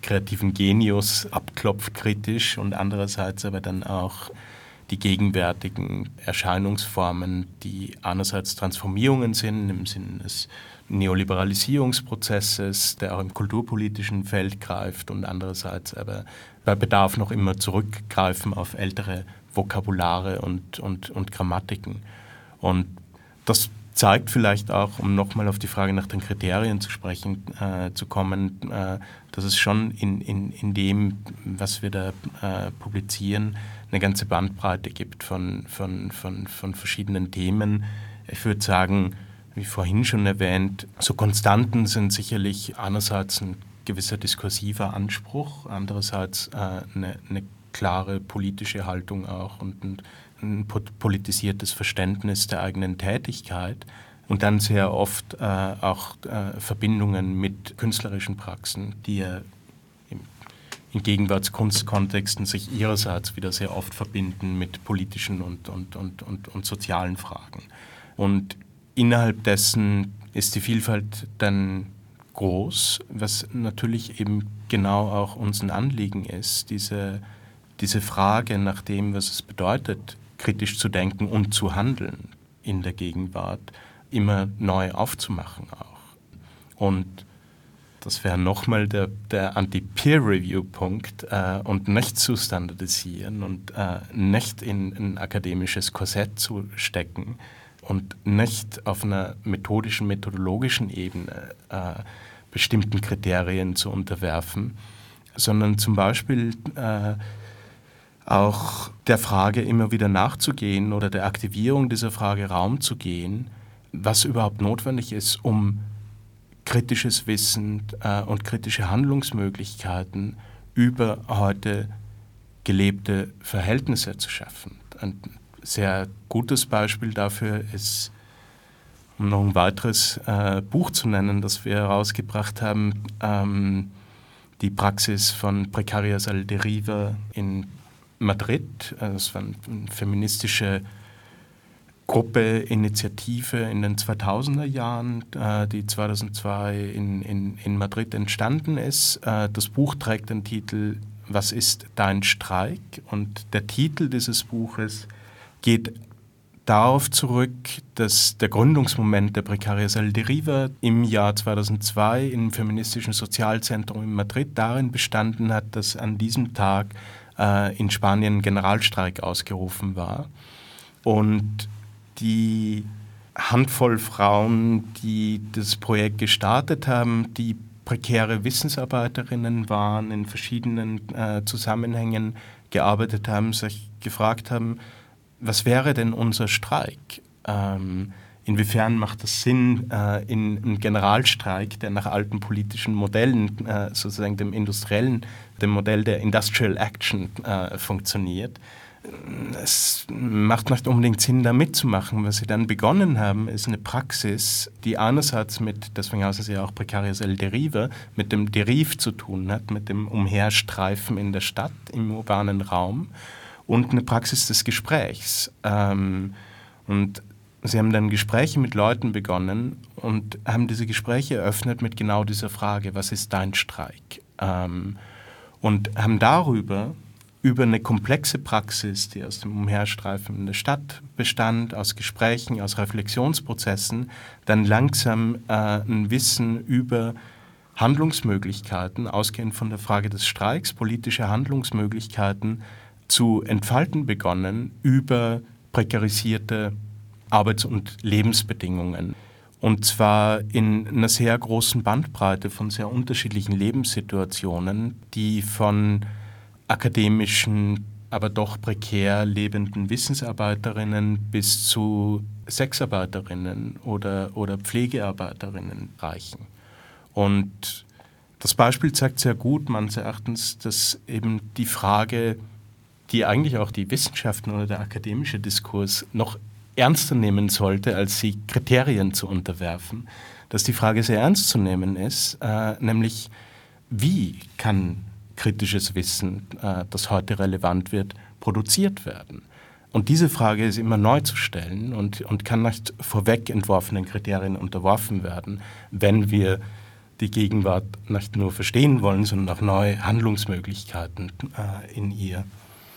kreativen Genius abklopft kritisch und andererseits aber dann auch die gegenwärtigen Erscheinungsformen, die einerseits Transformierungen sind im Sinne des Neoliberalisierungsprozesses, der auch im kulturpolitischen Feld greift und andererseits aber bei Bedarf noch immer zurückgreifen auf ältere Vokabulare und, und, und Grammatiken. Und das zeigt vielleicht auch, um nochmal auf die Frage nach den Kriterien zu sprechen äh, zu kommen, äh, dass es schon in, in, in dem, was wir da äh, publizieren, eine ganze Bandbreite gibt von, von, von, von verschiedenen Themen. Ich würde sagen, wie vorhin schon erwähnt, so Konstanten sind sicherlich einerseits ein gewisser diskursiver Anspruch, andererseits äh, eine, eine klare politische Haltung auch und ein ein politisiertes Verständnis der eigenen Tätigkeit und dann sehr oft äh, auch äh, Verbindungen mit künstlerischen Praxen, die ja im, in Gegenwartskunstkontexten sich ihrerseits wieder sehr oft verbinden mit politischen und, und, und, und, und sozialen Fragen. Und innerhalb dessen ist die Vielfalt dann groß, was natürlich eben genau auch uns ein Anliegen ist, diese, diese Frage nach dem, was es bedeutet, kritisch zu denken und zu handeln in der Gegenwart, immer neu aufzumachen auch. Und das wäre nochmal der, der Anti-Peer-Review-Punkt äh, und nicht zu standardisieren und äh, nicht in ein akademisches Korsett zu stecken und nicht auf einer methodischen, methodologischen Ebene äh, bestimmten Kriterien zu unterwerfen, sondern zum Beispiel äh, auch der Frage immer wieder nachzugehen oder der Aktivierung dieser Frage Raum zu gehen, was überhaupt notwendig ist, um kritisches Wissen äh, und kritische Handlungsmöglichkeiten über heute gelebte Verhältnisse zu schaffen. Ein sehr gutes Beispiel dafür ist, um noch ein weiteres äh, Buch zu nennen, das wir herausgebracht haben, ähm, die Praxis von Precarias al Deriva in Madrid. Das war eine feministische Gruppe, Initiative in den 2000er Jahren, äh, die 2002 in, in, in Madrid entstanden ist. Äh, das Buch trägt den Titel Was ist dein Streik? Und der Titel dieses Buches geht darauf zurück, dass der Gründungsmoment der Precarias al Deriva im Jahr 2002 im feministischen Sozialzentrum in Madrid darin bestanden hat, dass an diesem Tag äh, in Spanien Generalstreik ausgerufen war. Und die Handvoll Frauen, die das Projekt gestartet haben, die prekäre Wissensarbeiterinnen waren, in verschiedenen äh, Zusammenhängen gearbeitet haben, sich gefragt haben, was wäre denn unser Streik? Ähm, inwiefern macht es Sinn, äh, in einem Generalstreik, der nach alten politischen Modellen, äh, sozusagen dem industriellen, dem Modell der Industrial Action äh, funktioniert, es macht nicht unbedingt Sinn, da mitzumachen. Was sie dann begonnen haben, ist eine Praxis, die einerseits mit, deswegen heißt es ja auch Precarious El Derive, mit dem Deriv zu tun hat, mit dem Umherstreifen in der Stadt, im urbanen Raum und eine Praxis des Gesprächs. Ähm, und sie haben dann Gespräche mit Leuten begonnen und haben diese Gespräche eröffnet mit genau dieser Frage, was ist dein Streik? Ähm, und haben darüber über eine komplexe Praxis, die aus dem Umherstreifen in der Stadt bestand, aus Gesprächen, aus Reflexionsprozessen, dann langsam äh, ein Wissen über Handlungsmöglichkeiten, ausgehend von der Frage des Streiks, politische Handlungsmöglichkeiten zu entfalten begonnen über prekarisierte Arbeits- und Lebensbedingungen. Und zwar in einer sehr großen Bandbreite von sehr unterschiedlichen Lebenssituationen, die von akademischen, aber doch prekär lebenden Wissensarbeiterinnen bis zu Sexarbeiterinnen oder, oder Pflegearbeiterinnen reichen. Und das Beispiel zeigt sehr gut, meines Erachtens, dass eben die Frage, die eigentlich auch die Wissenschaften oder der akademische Diskurs noch ernster nehmen sollte, als sie Kriterien zu unterwerfen, dass die Frage sehr ernst zu nehmen ist, äh, nämlich wie kann kritisches Wissen, äh, das heute relevant wird, produziert werden? Und diese Frage ist immer neu zu stellen und, und kann nicht vorweg entworfenen Kriterien unterworfen werden, wenn wir die Gegenwart nicht nur verstehen wollen, sondern auch neue Handlungsmöglichkeiten äh, in ihr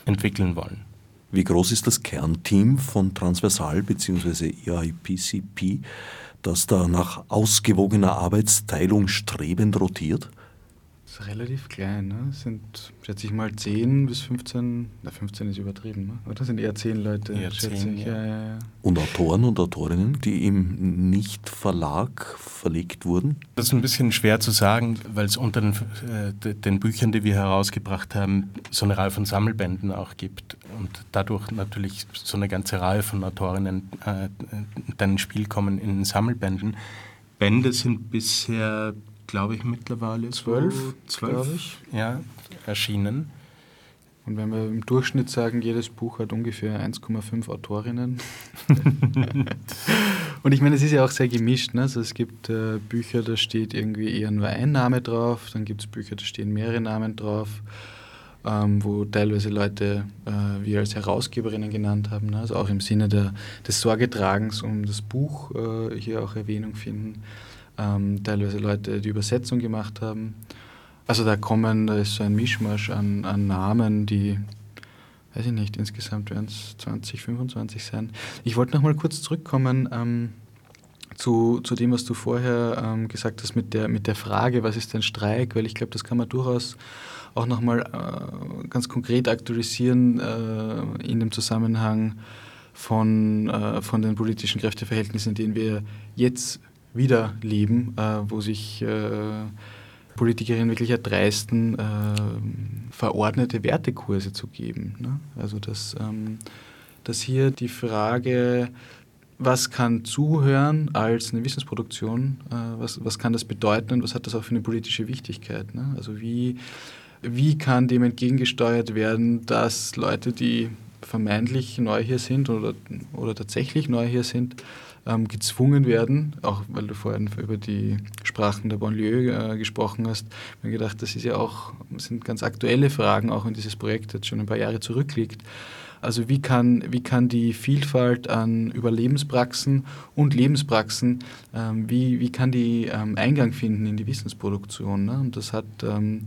entwickeln wollen. Wie groß ist das Kernteam von Transversal bzw. EIPCP, das da nach ausgewogener Arbeitsteilung strebend rotiert? Ist relativ klein. Ne? Es sind, schätze ich mal, 10 bis 15, na 15 ist übertrieben, ne? oder? Das sind eher 10 Leute, eher schätze 10, ich. ja. Ja, ja, ja. Und Autoren und Autorinnen, die im Nicht-Verlag verlegt wurden? Das ist ein bisschen schwer zu sagen, weil es unter den, äh, den Büchern, die wir herausgebracht haben, so eine Reihe von Sammelbänden auch gibt und dadurch natürlich so eine ganze Reihe von Autorinnen äh, dann ins Spiel kommen in den Sammelbänden. Bände sind bisher glaube ich, mittlerweile Zwölf, so zwölf ich. Ja, erschienen. Und wenn wir im Durchschnitt sagen, jedes Buch hat ungefähr 1,5 Autorinnen. und ich meine, es ist ja auch sehr gemischt. Ne? Also es gibt äh, Bücher, da steht irgendwie eher nur ein Name drauf, dann gibt es Bücher, da stehen mehrere Namen drauf, ähm, wo teilweise Leute äh, wir als Herausgeberinnen genannt haben. Ne? Also auch im Sinne der, des Sorgetragens um das Buch äh, hier auch Erwähnung finden. Ähm, teilweise Leute, die Übersetzung gemacht haben. Also da kommen, da ist so ein Mischmasch an, an Namen, die, weiß ich nicht, insgesamt werden es 20, 25 sein. Ich wollte noch mal kurz zurückkommen ähm, zu, zu dem, was du vorher ähm, gesagt hast mit der, mit der Frage, was ist ein Streik, weil ich glaube, das kann man durchaus auch noch mal äh, ganz konkret aktualisieren äh, in dem Zusammenhang von, äh, von den politischen Kräfteverhältnissen, in denen wir jetzt wieder leben, äh, wo sich äh, Politikerinnen wirklich erdreisten, äh, verordnete Wertekurse zu geben. Ne? Also dass, ähm, dass hier die Frage, was kann Zuhören als eine Wissensproduktion, äh, was, was kann das bedeuten und was hat das auch für eine politische Wichtigkeit? Ne? Also wie, wie kann dem entgegengesteuert werden, dass Leute, die vermeintlich neu hier sind oder, oder tatsächlich neu hier sind, ähm, gezwungen werden, auch weil du vorhin über die Sprachen der Banlieue äh, gesprochen hast, ich mir gedacht, das ist ja auch, sind ganz aktuelle Fragen, auch wenn dieses Projekt jetzt schon ein paar Jahre zurückliegt. Also wie kann, wie kann die Vielfalt an Überlebenspraxen und Lebenspraxen, ähm, wie, wie kann die ähm, Eingang finden in die Wissensproduktion? Ne? Und das hat ähm,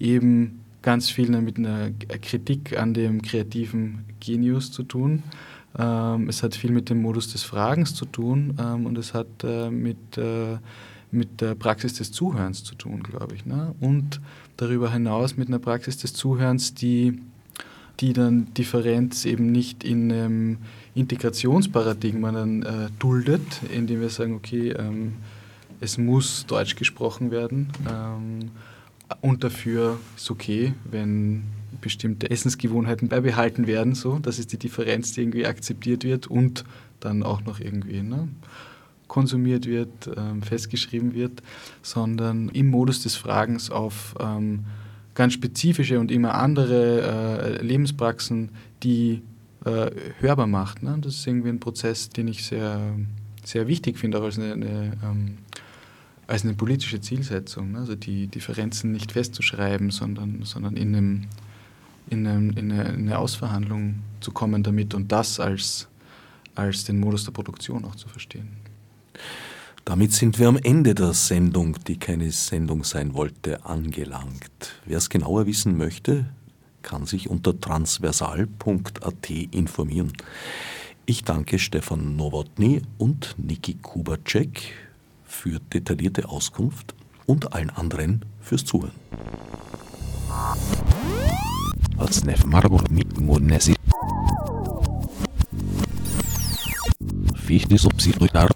eben ganz viel mit einer Kritik an dem kreativen Genius zu tun. Ähm, es hat viel mit dem Modus des Fragens zu tun ähm, und es hat äh, mit, äh, mit der Praxis des Zuhörens zu tun, glaube ich. Ne? Und darüber hinaus mit einer Praxis des Zuhörens, die, die dann Differenz eben nicht in einem Integrationsparadigma dann äh, duldet, indem wir sagen, okay, ähm, es muss Deutsch gesprochen werden ähm, und dafür ist okay, wenn bestimmte Essensgewohnheiten beibehalten werden. So. Das ist die Differenz, die irgendwie akzeptiert wird und dann auch noch irgendwie ne, konsumiert wird, ähm, festgeschrieben wird, sondern im Modus des Fragens auf ähm, ganz spezifische und immer andere äh, Lebenspraxen, die äh, hörbar macht. Ne? Das ist irgendwie ein Prozess, den ich sehr, sehr wichtig finde, auch als eine, eine ähm, als eine politische Zielsetzung. Ne? Also die Differenzen nicht festzuschreiben, sondern, sondern in, einem, in, eine, in eine Ausverhandlung zu kommen damit und das als, als den Modus der Produktion auch zu verstehen. Damit sind wir am Ende der Sendung, die keine Sendung sein wollte, angelangt. Wer es genauer wissen möchte, kann sich unter transversal.at informieren. Ich danke Stefan Nowotny und Niki Kubacek für detaillierte Auskunft und allen anderen fürs Zuhören. Fichte subsidiar